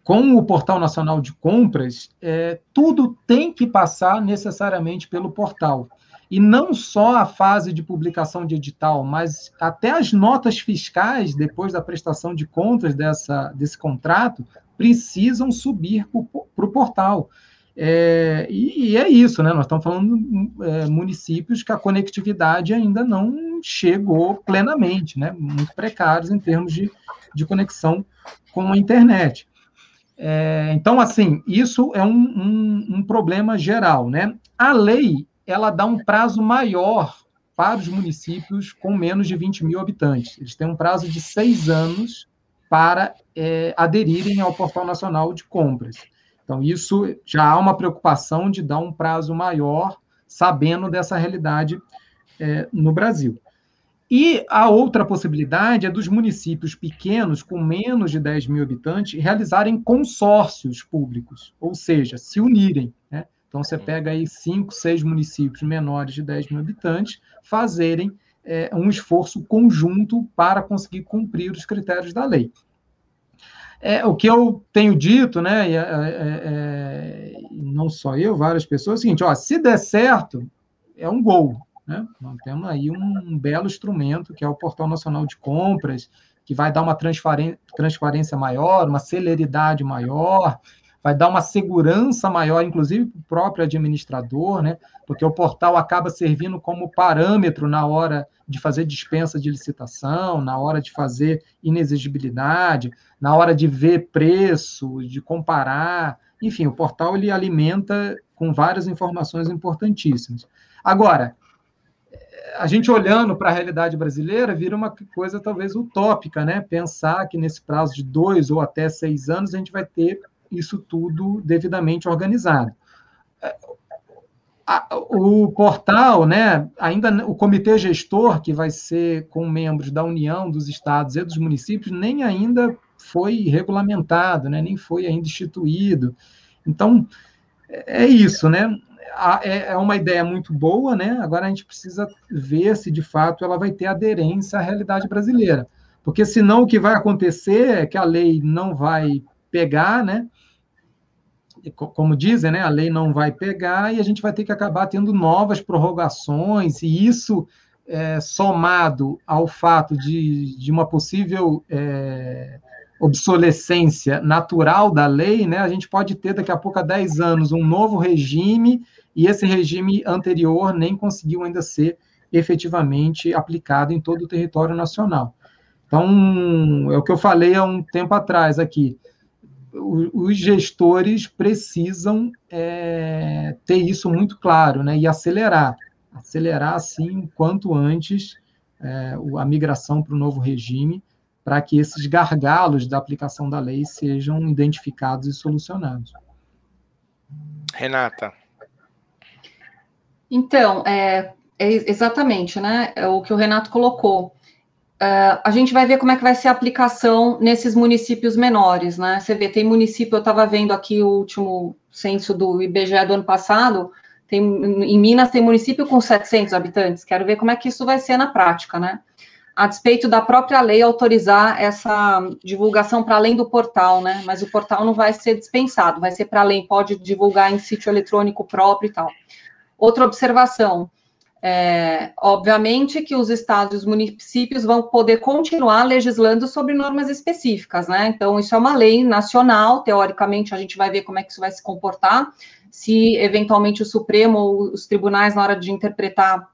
B: Com o Portal Nacional de Compras, é, tudo tem que passar necessariamente pelo portal. E não só a fase de publicação de edital, mas até as notas fiscais, depois da prestação de contas dessa, desse contrato, precisam subir para o portal. É, e, e, é isso, né? Nós estamos falando é, municípios que a conectividade ainda não chegou plenamente, né? Muito precários em termos de, de conexão com a internet. É, então, assim, isso é um, um, um, problema geral, né? A lei, ela dá um prazo maior para os municípios com menos de 20 mil habitantes. Eles têm um prazo de seis anos para é, aderirem ao Portal Nacional de Compras. Então, isso já há uma preocupação de dar um prazo maior, sabendo dessa realidade é, no Brasil. E a outra possibilidade é dos municípios pequenos, com menos de 10 mil habitantes, realizarem consórcios públicos, ou seja, se unirem. Né? Então, você pega aí cinco, seis municípios menores de 10 mil habitantes, fazerem é, um esforço conjunto para conseguir cumprir os critérios da lei. É, o que eu tenho dito, né, é, é, é, não só eu, várias pessoas, é o seguinte, ó, se der certo, é um gol, né? Nós temos aí um belo instrumento, que é o Portal Nacional de Compras, que vai dar uma transparência maior, uma celeridade maior, vai dar uma segurança maior, inclusive para o próprio administrador, né? porque o portal acaba servindo como parâmetro na hora de fazer dispensa de licitação, na hora de fazer inexigibilidade, na hora de ver preço, de comparar. Enfim, o portal ele alimenta com várias informações importantíssimas. Agora, a gente olhando para a realidade brasileira, vira uma coisa talvez utópica, né? Pensar que nesse prazo de dois ou até seis anos a gente vai ter isso tudo devidamente organizado. O portal, né, ainda o comitê gestor, que vai ser com membros da União, dos estados e dos municípios, nem ainda foi regulamentado, né, nem foi ainda instituído. Então, é isso, né? É, é uma ideia muito boa, né? Agora a gente precisa ver se de fato ela vai ter aderência à realidade brasileira. Porque senão o que vai acontecer é que a lei não vai pegar, né? Como dizem, né, a lei não vai pegar e a gente vai ter que acabar tendo novas prorrogações, e isso é, somado ao fato de, de uma possível é, obsolescência natural da lei, né, a gente pode ter daqui a pouco, há 10 anos, um novo regime, e esse regime anterior nem conseguiu ainda ser efetivamente aplicado em todo o território nacional. Então, é o que eu falei há um tempo atrás aqui os gestores precisam é, ter isso muito claro, né? E acelerar, acelerar assim quanto antes é, a migração para o novo regime, para que esses gargalos da aplicação da lei sejam identificados e solucionados.
A: Renata.
C: Então, é, é exatamente, né? É o que o Renato colocou. Uh, a gente vai ver como é que vai ser a aplicação nesses municípios menores, né? Você vê, tem município, eu estava vendo aqui o último censo do IBGE do ano passado, tem, em Minas tem município com 700 habitantes, quero ver como é que isso vai ser na prática, né? A despeito da própria lei autorizar essa divulgação para além do portal, né? Mas o portal não vai ser dispensado, vai ser para além, pode divulgar em sítio eletrônico próprio e tal. Outra observação, é, obviamente que os estados e os municípios vão poder continuar legislando sobre normas específicas, né? Então, isso é uma lei nacional, teoricamente, a gente vai ver como é que isso vai se comportar, se eventualmente o Supremo ou os tribunais, na hora de interpretar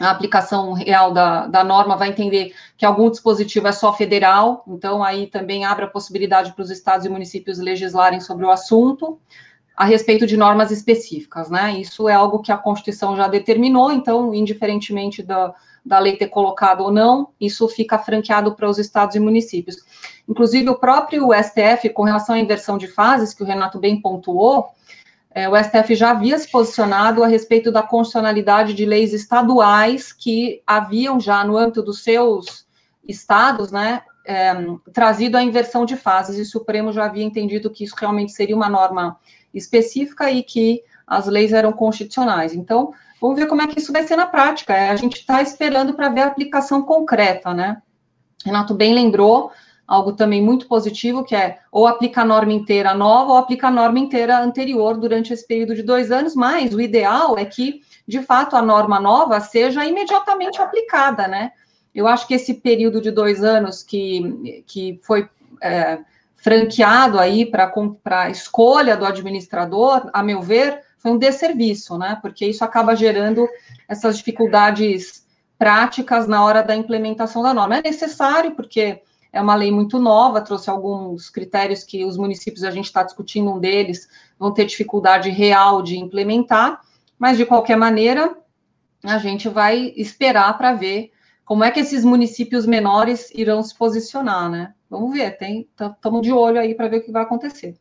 C: a aplicação real da, da norma, vai entender que algum dispositivo é só federal, então aí também abre a possibilidade para os estados e municípios legislarem sobre o assunto a respeito de normas específicas, né? Isso é algo que a Constituição já determinou, então, indiferentemente da, da lei ter colocado ou não, isso fica franqueado para os estados e municípios. Inclusive, o próprio STF, com relação à inversão de fases, que o Renato bem pontuou, é, o STF já havia se posicionado a respeito da constitucionalidade de leis estaduais que haviam já, no âmbito dos seus estados, né, é, trazido a inversão de fases, e o Supremo já havia entendido que isso realmente seria uma norma específica e que as leis eram constitucionais. Então, vamos ver como é que isso vai ser na prática. É, a gente está esperando para ver a aplicação concreta, né? Renato bem lembrou algo também muito positivo, que é ou aplica a norma inteira nova ou aplica a norma inteira anterior durante esse período de dois anos, mas o ideal é que, de fato, a norma nova seja imediatamente aplicada, né? Eu acho que esse período de dois anos que, que foi é, franqueado aí para a escolha do administrador, a meu ver, foi um desserviço, né? Porque isso acaba gerando essas dificuldades práticas na hora da implementação da norma. É necessário, porque é uma lei muito nova, trouxe alguns critérios que os municípios, a gente está discutindo um deles, vão ter dificuldade real de implementar, mas de qualquer maneira, a gente vai esperar para ver como é que esses municípios menores irão se posicionar, né? Vamos ver, tem, estamos de olho aí para ver o que vai acontecer.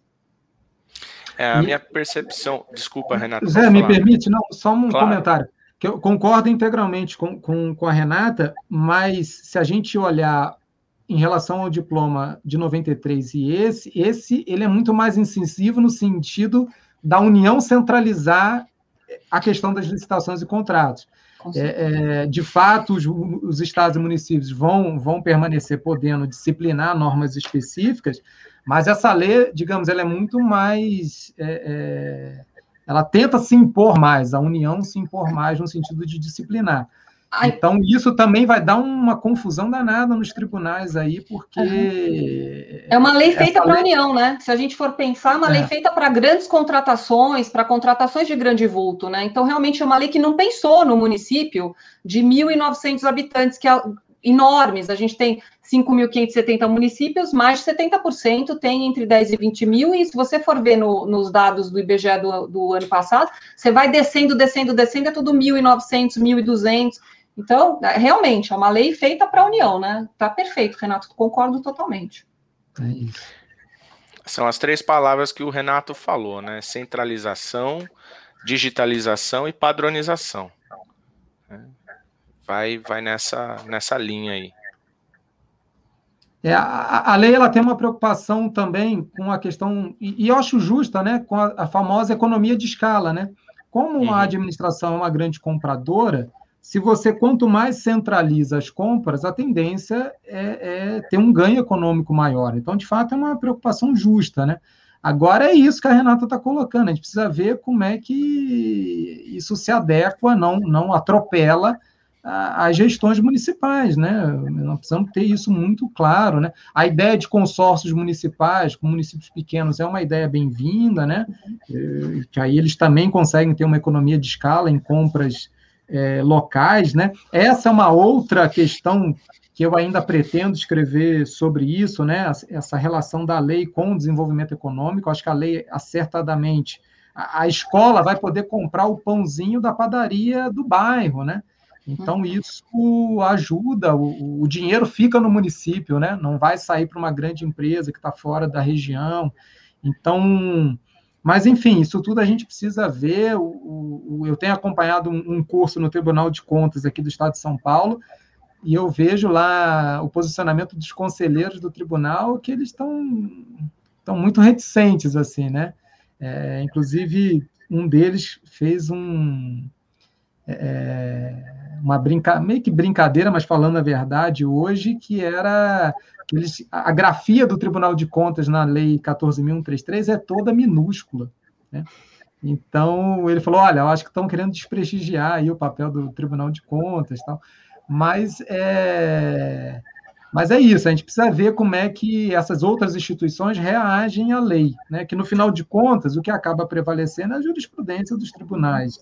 A: É, a minha percepção. Desculpa, Renata.
B: Zé, me permite, não, só um claro. comentário. Que eu concordo integralmente com, com, com a Renata, mas se a gente olhar em relação ao diploma de 93 e esse, esse ele é muito mais incisivo no sentido da União centralizar a questão das licitações e contratos. É, é, de fato, os, os, estados e municípios vão, vão permanecer podendo disciplinar normas específicas, mas essa lei, digamos, ela é muito mais. É, é ela tenta se impor mais, a União se impor mais no sentido de disciplinar. Ai. Então, isso também vai dar uma confusão danada nos tribunais aí, porque.
C: É uma lei feita para a União, né? Se a gente for pensar, é uma é. lei feita para grandes contratações, para contratações de grande vulto, né? Então, realmente é uma lei que não pensou no município de 1.900 habitantes, que é enormes. A gente tem 5.570 municípios, mais de 70% tem entre 10 e 20 mil, e se você for ver no, nos dados do IBGE do, do ano passado, você vai descendo, descendo, descendo, é tudo 1.900, 1.200. Então, é, realmente, é uma lei feita para a União, né? Tá perfeito, Renato, concordo totalmente. É.
A: São as três palavras que o Renato falou, né? Centralização, digitalização e padronização. É. Vai, vai nessa, nessa linha aí.
B: É, a, a, lei ela tem uma preocupação também com a questão, e, e eu acho justa, né, com a, a, famosa economia de escala, né? Como uhum. a administração é uma grande compradora, se você quanto mais centraliza as compras, a tendência é, é, ter um ganho econômico maior. Então, de fato, é uma preocupação justa, né? Agora é isso que a Renata está colocando. A gente precisa ver como é que isso se adequa, não, não atropela as gestões municipais, né? Nós precisamos ter isso muito claro, né? A ideia de consórcios municipais com municípios pequenos é uma ideia bem-vinda, né? Que aí eles também conseguem ter uma economia de escala em compras é, locais, né? Essa é uma outra questão que eu ainda pretendo escrever sobre isso, né? Essa relação da lei com o desenvolvimento econômico. Acho que a lei, acertadamente, a, a escola vai poder comprar o pãozinho da padaria do bairro, né? Então, uhum. isso ajuda, o, o, dinheiro fica no município, né? Não vai sair para uma grande empresa que está fora da região. Então, mas, enfim, isso tudo a gente precisa ver. O, o, eu tenho acompanhado um, um, curso no Tribunal de Contas aqui do Estado de São Paulo, e eu vejo lá o posicionamento dos conselheiros do tribunal que eles estão estão muito reticentes, assim, né? É, inclusive, um deles fez um. É, uma brinca, meio que brincadeira, mas falando a verdade hoje, que era eles, a grafia do Tribunal de Contas na Lei 14.133 é toda minúscula. Né? Então, ele falou, olha, eu acho que estão querendo desprestigiar aí o papel do Tribunal de Contas tal. Mas é, mas é isso, a gente precisa ver como é que essas outras instituições reagem à lei, né? que, no final de contas, o que acaba prevalecendo é a jurisprudência dos tribunais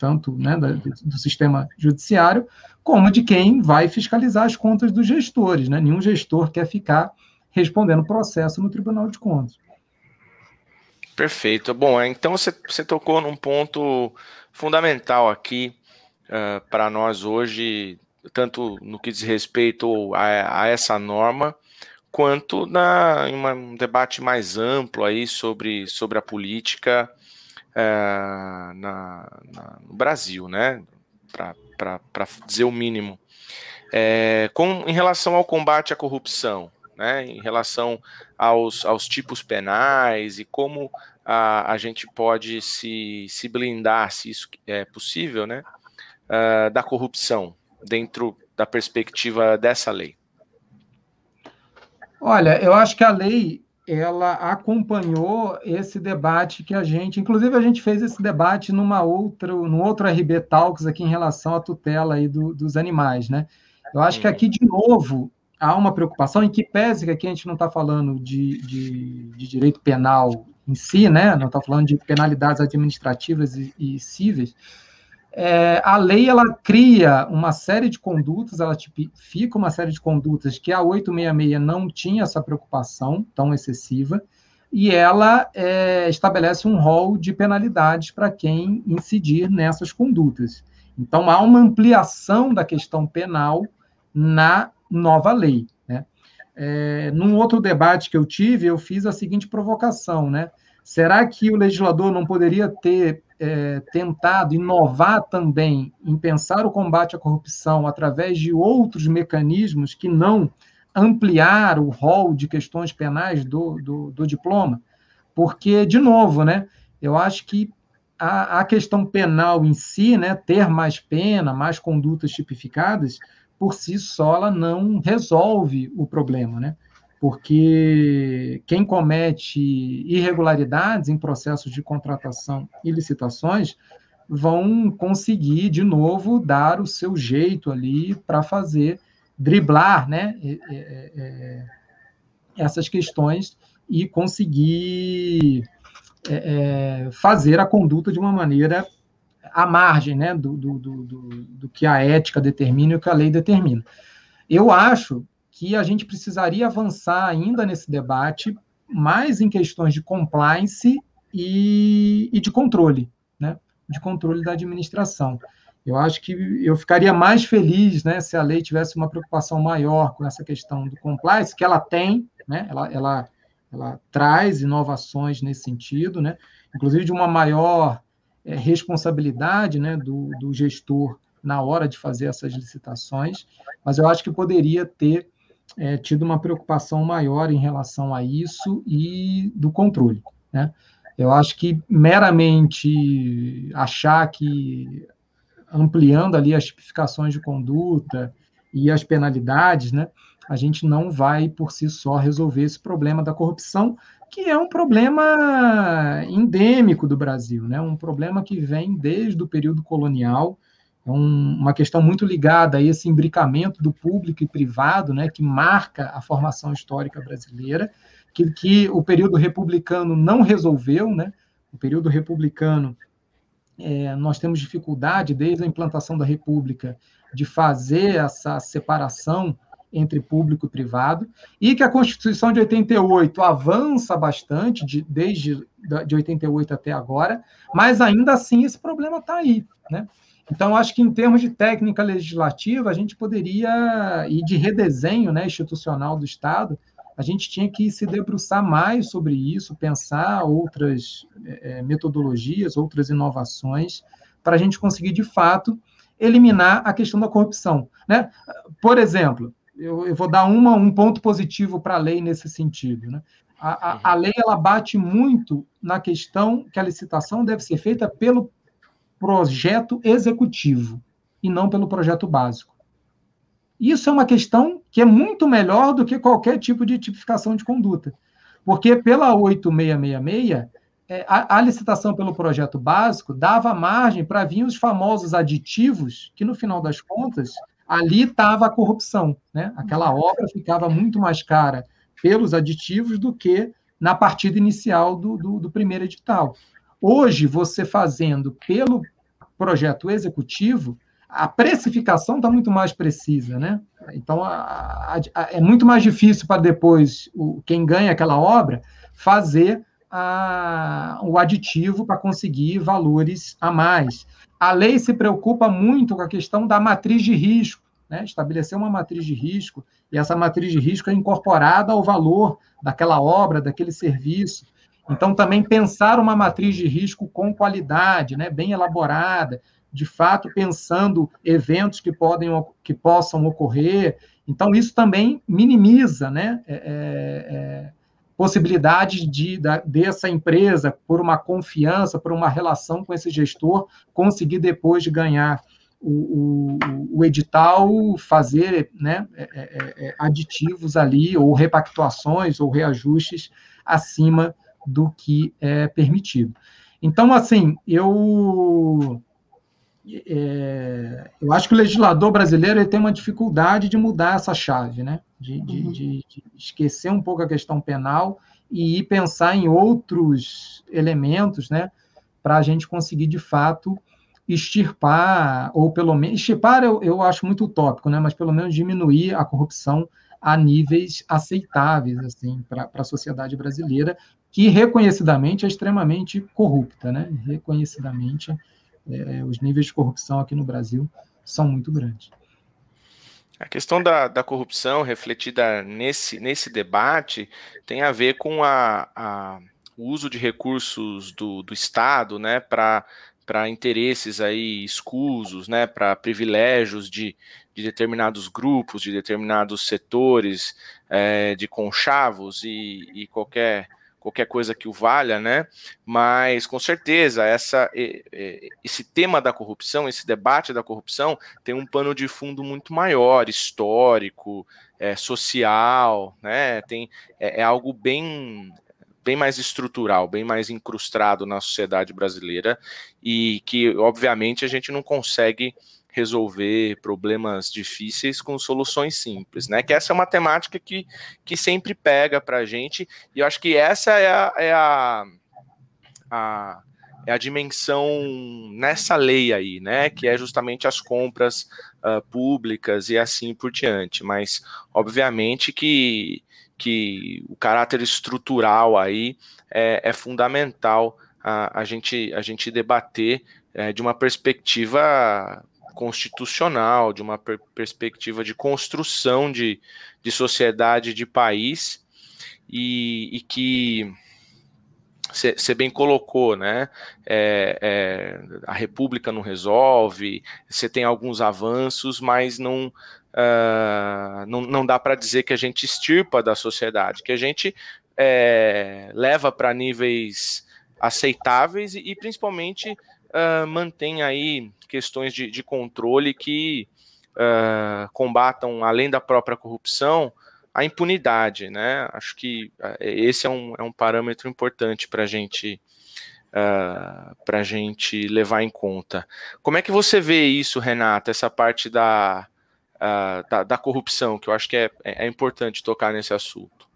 B: tanto né, do sistema judiciário, como de quem vai fiscalizar as contas dos gestores. Né? Nenhum gestor quer ficar respondendo processo no Tribunal de Contas.
A: Perfeito. Bom, então você, você tocou num ponto fundamental aqui uh, para nós hoje, tanto no que diz respeito a, a essa norma, quanto na, em uma, um debate mais amplo aí sobre, sobre a política é, na, na, no Brasil, né? Para dizer o mínimo. É, com, em relação ao combate à corrupção, né, em relação aos, aos tipos penais e como a, a gente pode se, se blindar, se isso é possível, né, uh, da corrupção dentro da perspectiva dessa lei?
B: Olha, eu acho que a lei ela acompanhou esse debate que a gente, inclusive a gente fez esse debate numa outra, no outro RB Talks aqui em relação à tutela aí do, dos animais, né? Eu acho que aqui de novo há uma preocupação em que pese que aqui a gente não está falando de, de, de, direito penal em si, né? Não está falando de penalidades administrativas e, e cíveis, é, a lei ela cria uma série de condutas, ela tipifica uma série de condutas que a 866 não tinha essa preocupação tão excessiva, e ela é, estabelece um rol de penalidades para quem incidir nessas condutas. Então, há uma ampliação da questão penal na nova lei. Né? É, num outro debate que eu tive, eu fiz a seguinte provocação, né? Será que o legislador não poderia ter é, tentado inovar também em pensar o combate à corrupção através de outros mecanismos que não ampliar o rol de questões penais do, do, do diploma? Porque, de novo, né, eu acho que a, a questão penal em si, né, ter mais pena, mais condutas tipificadas, por si só ela não resolve o problema, né? Porque quem comete irregularidades em processos de contratação e licitações vão conseguir, de novo, dar o seu jeito ali para fazer, driblar né, é, é, essas questões e conseguir é, fazer a conduta de uma maneira à margem né, do, do, do, do que a ética determina e o que a lei determina. Eu acho que a gente precisaria avançar ainda nesse debate, mais em questões de compliance e, e de controle, né? de controle da administração. Eu acho que eu ficaria mais feliz né, se a lei tivesse uma preocupação maior com essa questão do compliance, que ela tem, né, ela, ela, ela traz inovações nesse sentido, né, inclusive de uma maior é, responsabilidade né, do, do gestor na hora de fazer essas licitações, mas eu acho que poderia ter é, tido uma preocupação maior em relação a isso e do controle. Né? Eu acho que meramente achar que ampliando ali as tipificações de conduta e as penalidades, né, a gente não vai por si só resolver esse problema da corrupção, que é um problema endêmico do Brasil, né, um problema que vem desde o período colonial, é um, uma questão muito ligada a esse imbricamento do público e privado, né, que marca a formação histórica brasileira, que, que o período republicano não resolveu, né? O período republicano, é, nós temos dificuldade, desde a implantação da República, de fazer essa separação entre público e privado, e que a Constituição de 88 avança bastante, de, desde de 88 até agora, mas ainda assim esse problema está aí, né? Então, acho que em termos de técnica legislativa, a gente poderia, e de redesenho né, institucional do Estado, a gente tinha que se debruçar mais sobre isso, pensar outras é, metodologias, outras inovações, para a gente conseguir, de fato, eliminar a questão da corrupção. Né? Por exemplo, eu, eu vou dar uma, um ponto positivo para a lei nesse sentido. Né? A, a, a lei ela bate muito na questão que a licitação deve ser feita pelo projeto executivo e não pelo projeto básico. Isso é uma questão que é muito melhor do que qualquer tipo de tipificação de conduta. Porque pela 8666, é, a, a licitação pelo projeto básico dava margem para vir os famosos aditivos, que no final das contas, ali estava a corrupção. Né? Aquela obra ficava muito mais cara pelos aditivos do que na partida inicial do, do, do primeiro edital. Hoje, você fazendo pelo projeto executivo, a precificação está muito mais precisa, né? Então, a, a, a, é muito mais difícil para depois o, quem ganha aquela obra fazer o aditivo para conseguir valores a mais. A lei se preocupa muito com a questão da matriz de risco, né? estabelecer uma matriz de risco, e essa matriz de risco é incorporada ao valor daquela obra, daquele serviço. Então, também pensar uma matriz de risco com qualidade, né, bem elaborada, de fato pensando eventos que, podem, que possam ocorrer. Então, isso também minimiza né, é, é, é possibilidades de, da, dessa empresa, por uma confiança, por uma relação com esse gestor, conseguir depois de ganhar o, o, o edital, fazer né, é, é aditivos ali, ou repactuações, ou reajustes acima do que é permitido. Então, assim, eu é, eu acho que o legislador brasileiro ele tem uma dificuldade de mudar essa chave, né? De, de, uhum. de, de, esquecer um pouco a questão penal e ir pensar em outros elementos, né? Para a gente conseguir, de fato, extirpar, ou pelo menos. Extirpar eu, eu acho muito utópico, né? Mas pelo menos diminuir a corrupção a níveis aceitáveis assim para a sociedade brasileira, que reconhecidamente é extremamente corrupta, né? Reconhecidamente, é, os níveis de corrupção aqui no Brasil são muito grandes.
A: A questão da, da corrupção refletida nesse, nesse debate tem a ver com a, a o uso de recursos do, do Estado né, para interesses aí escusos, né, para privilégios de, de determinados grupos, de determinados setores, é, de conchavos e, e qualquer qualquer coisa que o valha, né? Mas com certeza essa, esse tema da corrupção, esse debate da corrupção, tem um pano de fundo muito maior, histórico, é, social, né? Tem é, é algo bem bem mais estrutural, bem mais incrustado na sociedade brasileira e que obviamente a gente não consegue resolver problemas difíceis com soluções simples, né? Que essa é uma temática que, que sempre pega para a gente, e eu acho que essa é a, é a, a, é a dimensão nessa lei aí, né? Que é justamente as compras uh, públicas e assim por diante. Mas, obviamente, que, que o caráter estrutural aí é, é fundamental a, a, gente, a gente debater é, de uma perspectiva constitucional, de uma per perspectiva de construção de, de sociedade, de país, e, e que você bem colocou, né? É, é, a República não resolve, você tem alguns avanços, mas não, uh, não, não dá para dizer que a gente extirpa da sociedade, que a gente é, leva para níveis aceitáveis e, e principalmente uh, mantém aí questões de, de controle que uh, combatam, além da própria corrupção, a impunidade, né? Acho que uh, esse é um, é um parâmetro importante para gente, uh, a gente levar em conta. Como é que você vê isso, Renata, essa parte da, uh, da, da, corrupção, que eu acho que é, é importante tocar nesse assunto?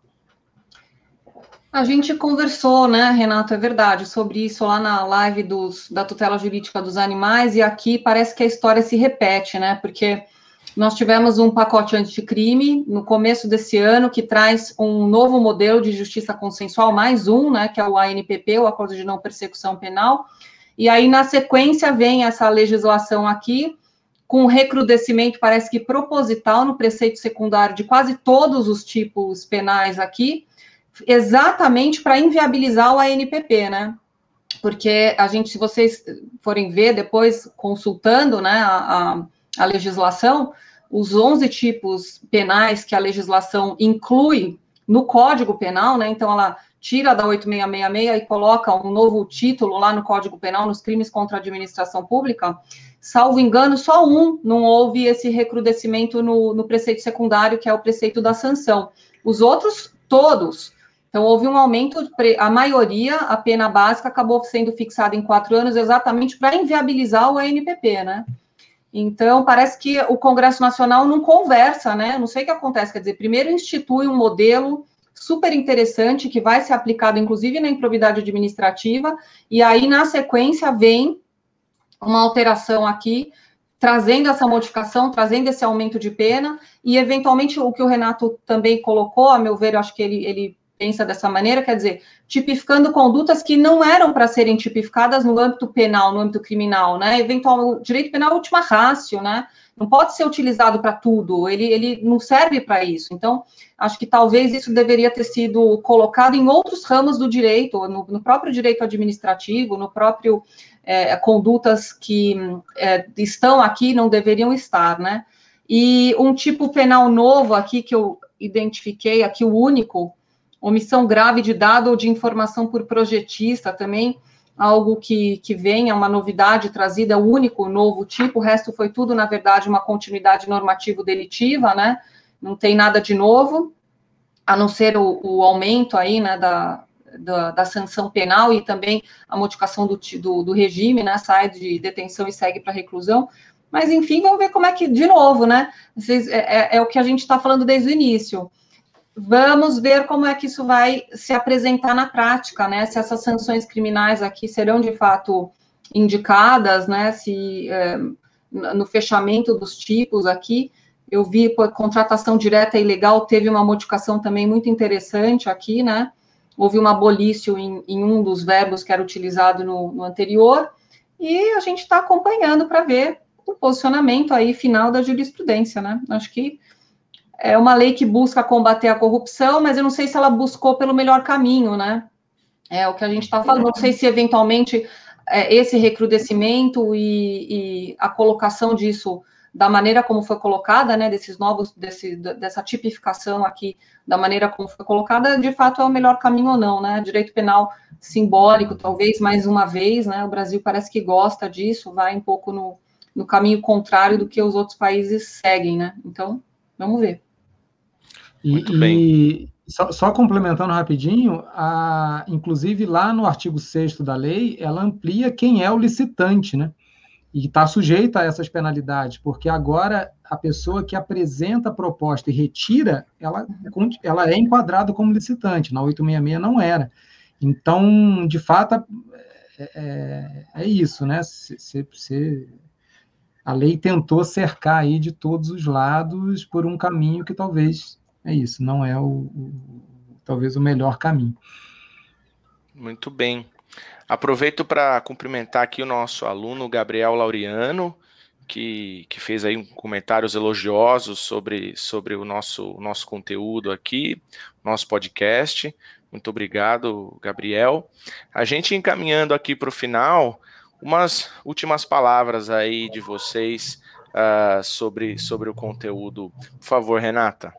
C: A gente conversou, né, Renato, é verdade, sobre isso lá na live dos, da tutela jurídica dos animais, e aqui parece que a história se repete, né, porque nós tivemos um pacote anticrime no começo desse ano que traz um novo modelo de justiça consensual, mais um, né, que é o ANPP, o Acordo de Não Persecução Penal, e aí na sequência vem essa legislação aqui, com recrudescimento, parece que proposital no preceito secundário de quase todos os tipos penais aqui, exatamente para inviabilizar o ANPP, né? Porque a gente, se vocês forem ver depois, consultando né, a, a legislação, os 11 tipos penais que a legislação inclui no Código Penal, né? Então, ela tira da 8666 e coloca um novo título lá no Código Penal, nos crimes contra a administração pública. Salvo engano, só um não houve esse recrudescimento no, no preceito secundário, que é o preceito da sanção. Os outros, todos, então, houve um aumento, a maioria, a pena básica acabou sendo fixada em quatro anos exatamente para inviabilizar o ANPP, né? Então, parece que o Congresso Nacional não conversa, né? Não sei o que acontece, quer dizer, primeiro institui um modelo super interessante que vai ser aplicado, inclusive, na improvidade administrativa, e aí, na sequência, vem uma alteração aqui, trazendo essa modificação, trazendo esse aumento de pena, e, eventualmente, o que o Renato também colocou, a meu ver, eu acho que ele, ele pensa dessa maneira, quer dizer, tipificando condutas que não eram para serem tipificadas no âmbito penal, no âmbito criminal, né? Eventual, direito penal é última rácio, né? Não pode ser utilizado para tudo, ele, ele não serve para isso. Então, acho que talvez isso deveria ter sido colocado em outros ramos do direito, no, no próprio direito administrativo, no próprio é, condutas que é, estão aqui não deveriam estar, né? E um tipo penal novo aqui que eu identifiquei, aqui o único, omissão grave de dado ou de informação por projetista também, algo que, que vem, é uma novidade trazida, é o único novo tipo, o resto foi tudo, na verdade, uma continuidade normativo-delitiva, né? Não tem nada de novo, a não ser o, o aumento aí, né, da, da, da, sanção penal e também a modificação do, do, do regime, né, sai de detenção e segue para reclusão, mas enfim, vamos ver como é que, de novo, né, vocês, é, é, é o que a gente está falando desde o início, Vamos ver como é que isso vai se apresentar na prática, né? Se essas sanções criminais aqui serão de fato indicadas, né? Se é, no fechamento dos tipos aqui, eu vi por contratação direta ilegal teve uma modificação também muito interessante aqui, né? houve um abolício em, em um dos verbos que era utilizado no, no anterior, e a gente está acompanhando para ver o posicionamento aí final da jurisprudência, né? Acho que é uma lei que busca combater a corrupção, mas eu não sei se ela buscou pelo melhor caminho, né? É o que a gente está falando. Não sei se eventualmente é, esse recrudescimento e, e, a colocação disso da maneira como foi colocada, né? Desses novos, desse, dessa tipificação aqui, da maneira como foi colocada, de fato é o melhor caminho ou não, né? Direito penal simbólico, talvez mais uma vez, né? O Brasil parece que gosta disso, vai um pouco no, no caminho contrário do que os outros países seguem, né? Então, vamos ver.
B: E, e só, só, complementando rapidinho, a, inclusive lá no artigo 6 da lei, ela amplia quem é o licitante, né? E está sujeita a essas penalidades, porque agora a pessoa que apresenta a proposta e retira, ela, ela é enquadrada como licitante, na 866 não era. Então, de fato, é, é, é isso, né? Você a lei tentou cercar aí de todos os lados por um caminho que talvez é isso, não é o, o talvez o melhor caminho.
A: Muito bem. Aproveito para cumprimentar aqui o nosso aluno Gabriel Laureano, que, que fez aí comentários elogiosos sobre, sobre o nosso, o nosso conteúdo aqui, nosso podcast. Muito obrigado, Gabriel. A gente encaminhando aqui para o final, umas últimas palavras aí de vocês uh, sobre, sobre o conteúdo. Por favor, Renata.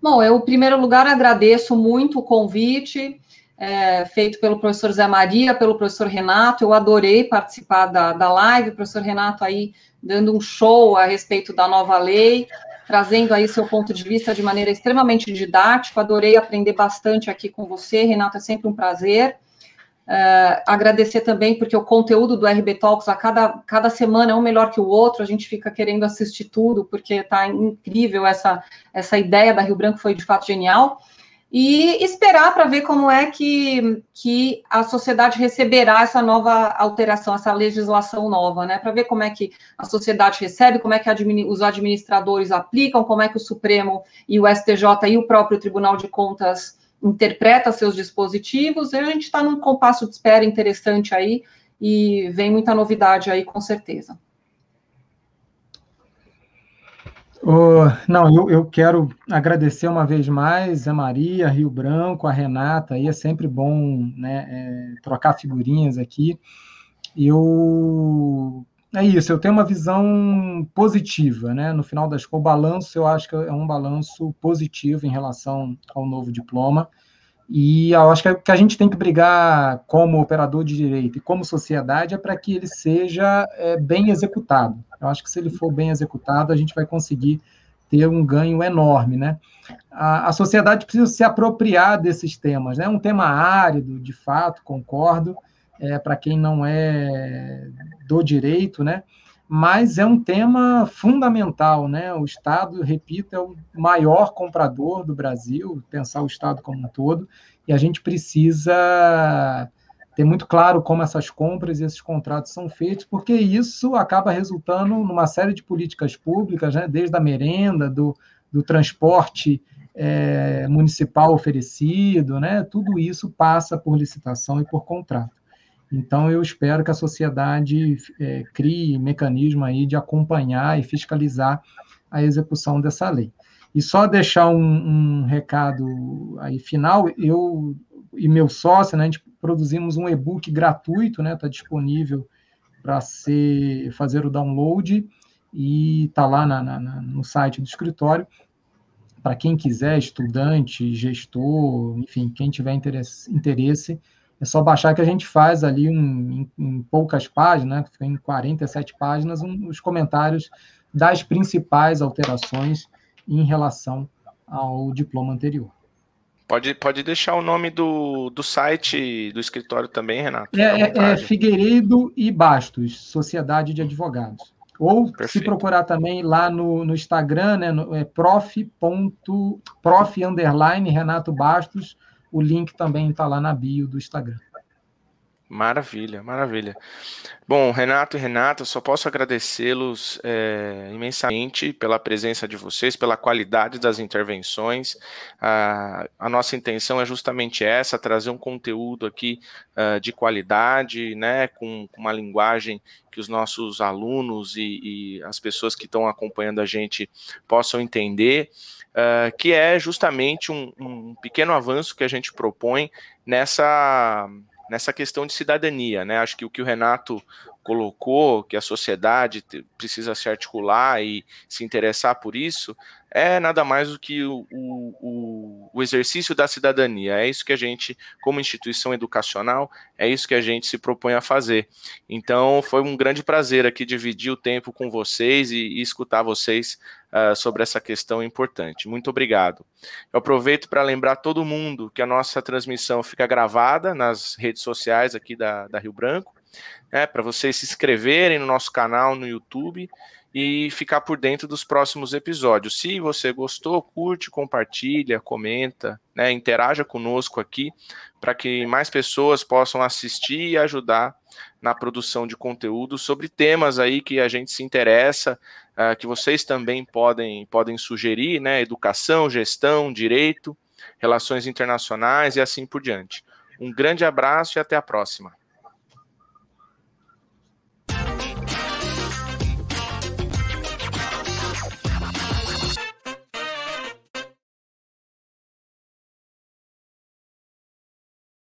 C: Bom, eu, em primeiro lugar, agradeço muito o convite é, feito pelo professor Zé Maria, pelo professor Renato. Eu adorei participar da, da live, o professor Renato aí dando um show a respeito da nova lei, trazendo aí seu ponto de vista de maneira extremamente didática. Adorei aprender bastante aqui com você, Renato, é sempre um prazer. Uh, agradecer também, porque o conteúdo do RB Talks a cada, cada semana é um melhor que o outro, a gente fica querendo assistir tudo, porque está incrível essa, essa ideia da Rio Branco, foi de fato genial. E esperar para ver como é que, que a sociedade receberá essa nova alteração, essa legislação nova, né? Para ver como é que a sociedade recebe, como é que os administradores aplicam, como é que o Supremo e o STJ e o próprio Tribunal de Contas interpreta seus dispositivos, a gente está num compasso de espera interessante aí, e vem muita novidade aí, com certeza.
B: Oh, não, eu, eu, quero agradecer uma vez mais a Maria, Rio Branco, a Renata, aí é sempre bom né, é, trocar figurinhas aqui. Eu é isso, eu tenho uma visão positiva, né? No final das contas, o balanço eu acho que é um balanço positivo em relação ao novo diploma. E eu acho que que a gente tem que brigar como operador de direito e como sociedade é para que ele seja é, bem executado. Eu acho que se ele for bem executado, a gente vai conseguir ter um ganho enorme, né? A, a sociedade precisa se apropriar desses temas, né? Um tema árido, de fato, concordo, é, para quem não é do direito, né? Mas é um tema fundamental, né? O Estado, repito, é o maior comprador do Brasil, pensar o Estado como um todo, e a gente precisa ter muito claro como essas compras e esses contratos são feitos, porque isso acaba resultando numa série de políticas públicas, né? desde a merenda, do, do transporte é, municipal oferecido, né? tudo isso passa por licitação e por contrato. Então, eu espero que a sociedade é, crie mecanismo aí de acompanhar e fiscalizar a execução dessa lei. E só deixar um, um recado aí final, eu e meu sócio, né, a gente produzimos um e-book gratuito, né, está disponível para ser fazer o download e está lá na, na, no site do escritório. Para quem quiser, estudante, gestor, enfim, quem tiver interesse, interesse é só baixar que a gente faz ali um, em, em, poucas páginas, né, em 47 páginas, um, os comentários das principais alterações em relação ao diploma anterior.
A: Pode, pode deixar o nome do, do site do escritório também, Renato?
B: É, é, é Figueiredo e Bastos, Sociedade de Advogados. Ou Perfeito. se procurar também lá no, no Instagram, né, no, é prof. prof underline Renato Bastos, o link também está lá na bio do Instagram.
A: Maravilha, maravilha. Bom, Renato e Renata, só posso agradecê-los é, imensamente pela presença de vocês, pela qualidade das intervenções. A, nossa intenção é justamente essa: trazer um conteúdo aqui uh, de qualidade, né, com, com, uma linguagem que os nossos alunos e, e as pessoas que estão acompanhando a gente possam entender. Uh, que é justamente um, um pequeno avanço que a gente propõe nessa nessa questão de cidadania, né? Acho que o que o Renato colocou, que a sociedade precisa se articular e se interessar por isso, é nada mais do que o, o, o, exercício da cidadania. É isso que a gente, como instituição educacional, é isso que a gente se propõe a fazer. Então, foi um grande prazer aqui dividir o tempo com vocês e, e escutar vocês uh, sobre essa questão importante. Muito obrigado. Eu aproveito para lembrar todo mundo que a nossa transmissão fica gravada nas redes sociais aqui da, da Rio Branco né, para vocês se inscreverem no nosso canal no YouTube e ficar por dentro dos próximos episódios. Se você gostou, curte, compartilha, comenta, né, interaja conosco aqui para que mais pessoas possam assistir e ajudar na produção de conteúdo sobre temas aí que a gente se interessa, uh, que vocês também podem, podem sugerir, né, educação, gestão, direito, relações internacionais e assim por diante. Um grande abraço e até a próxima.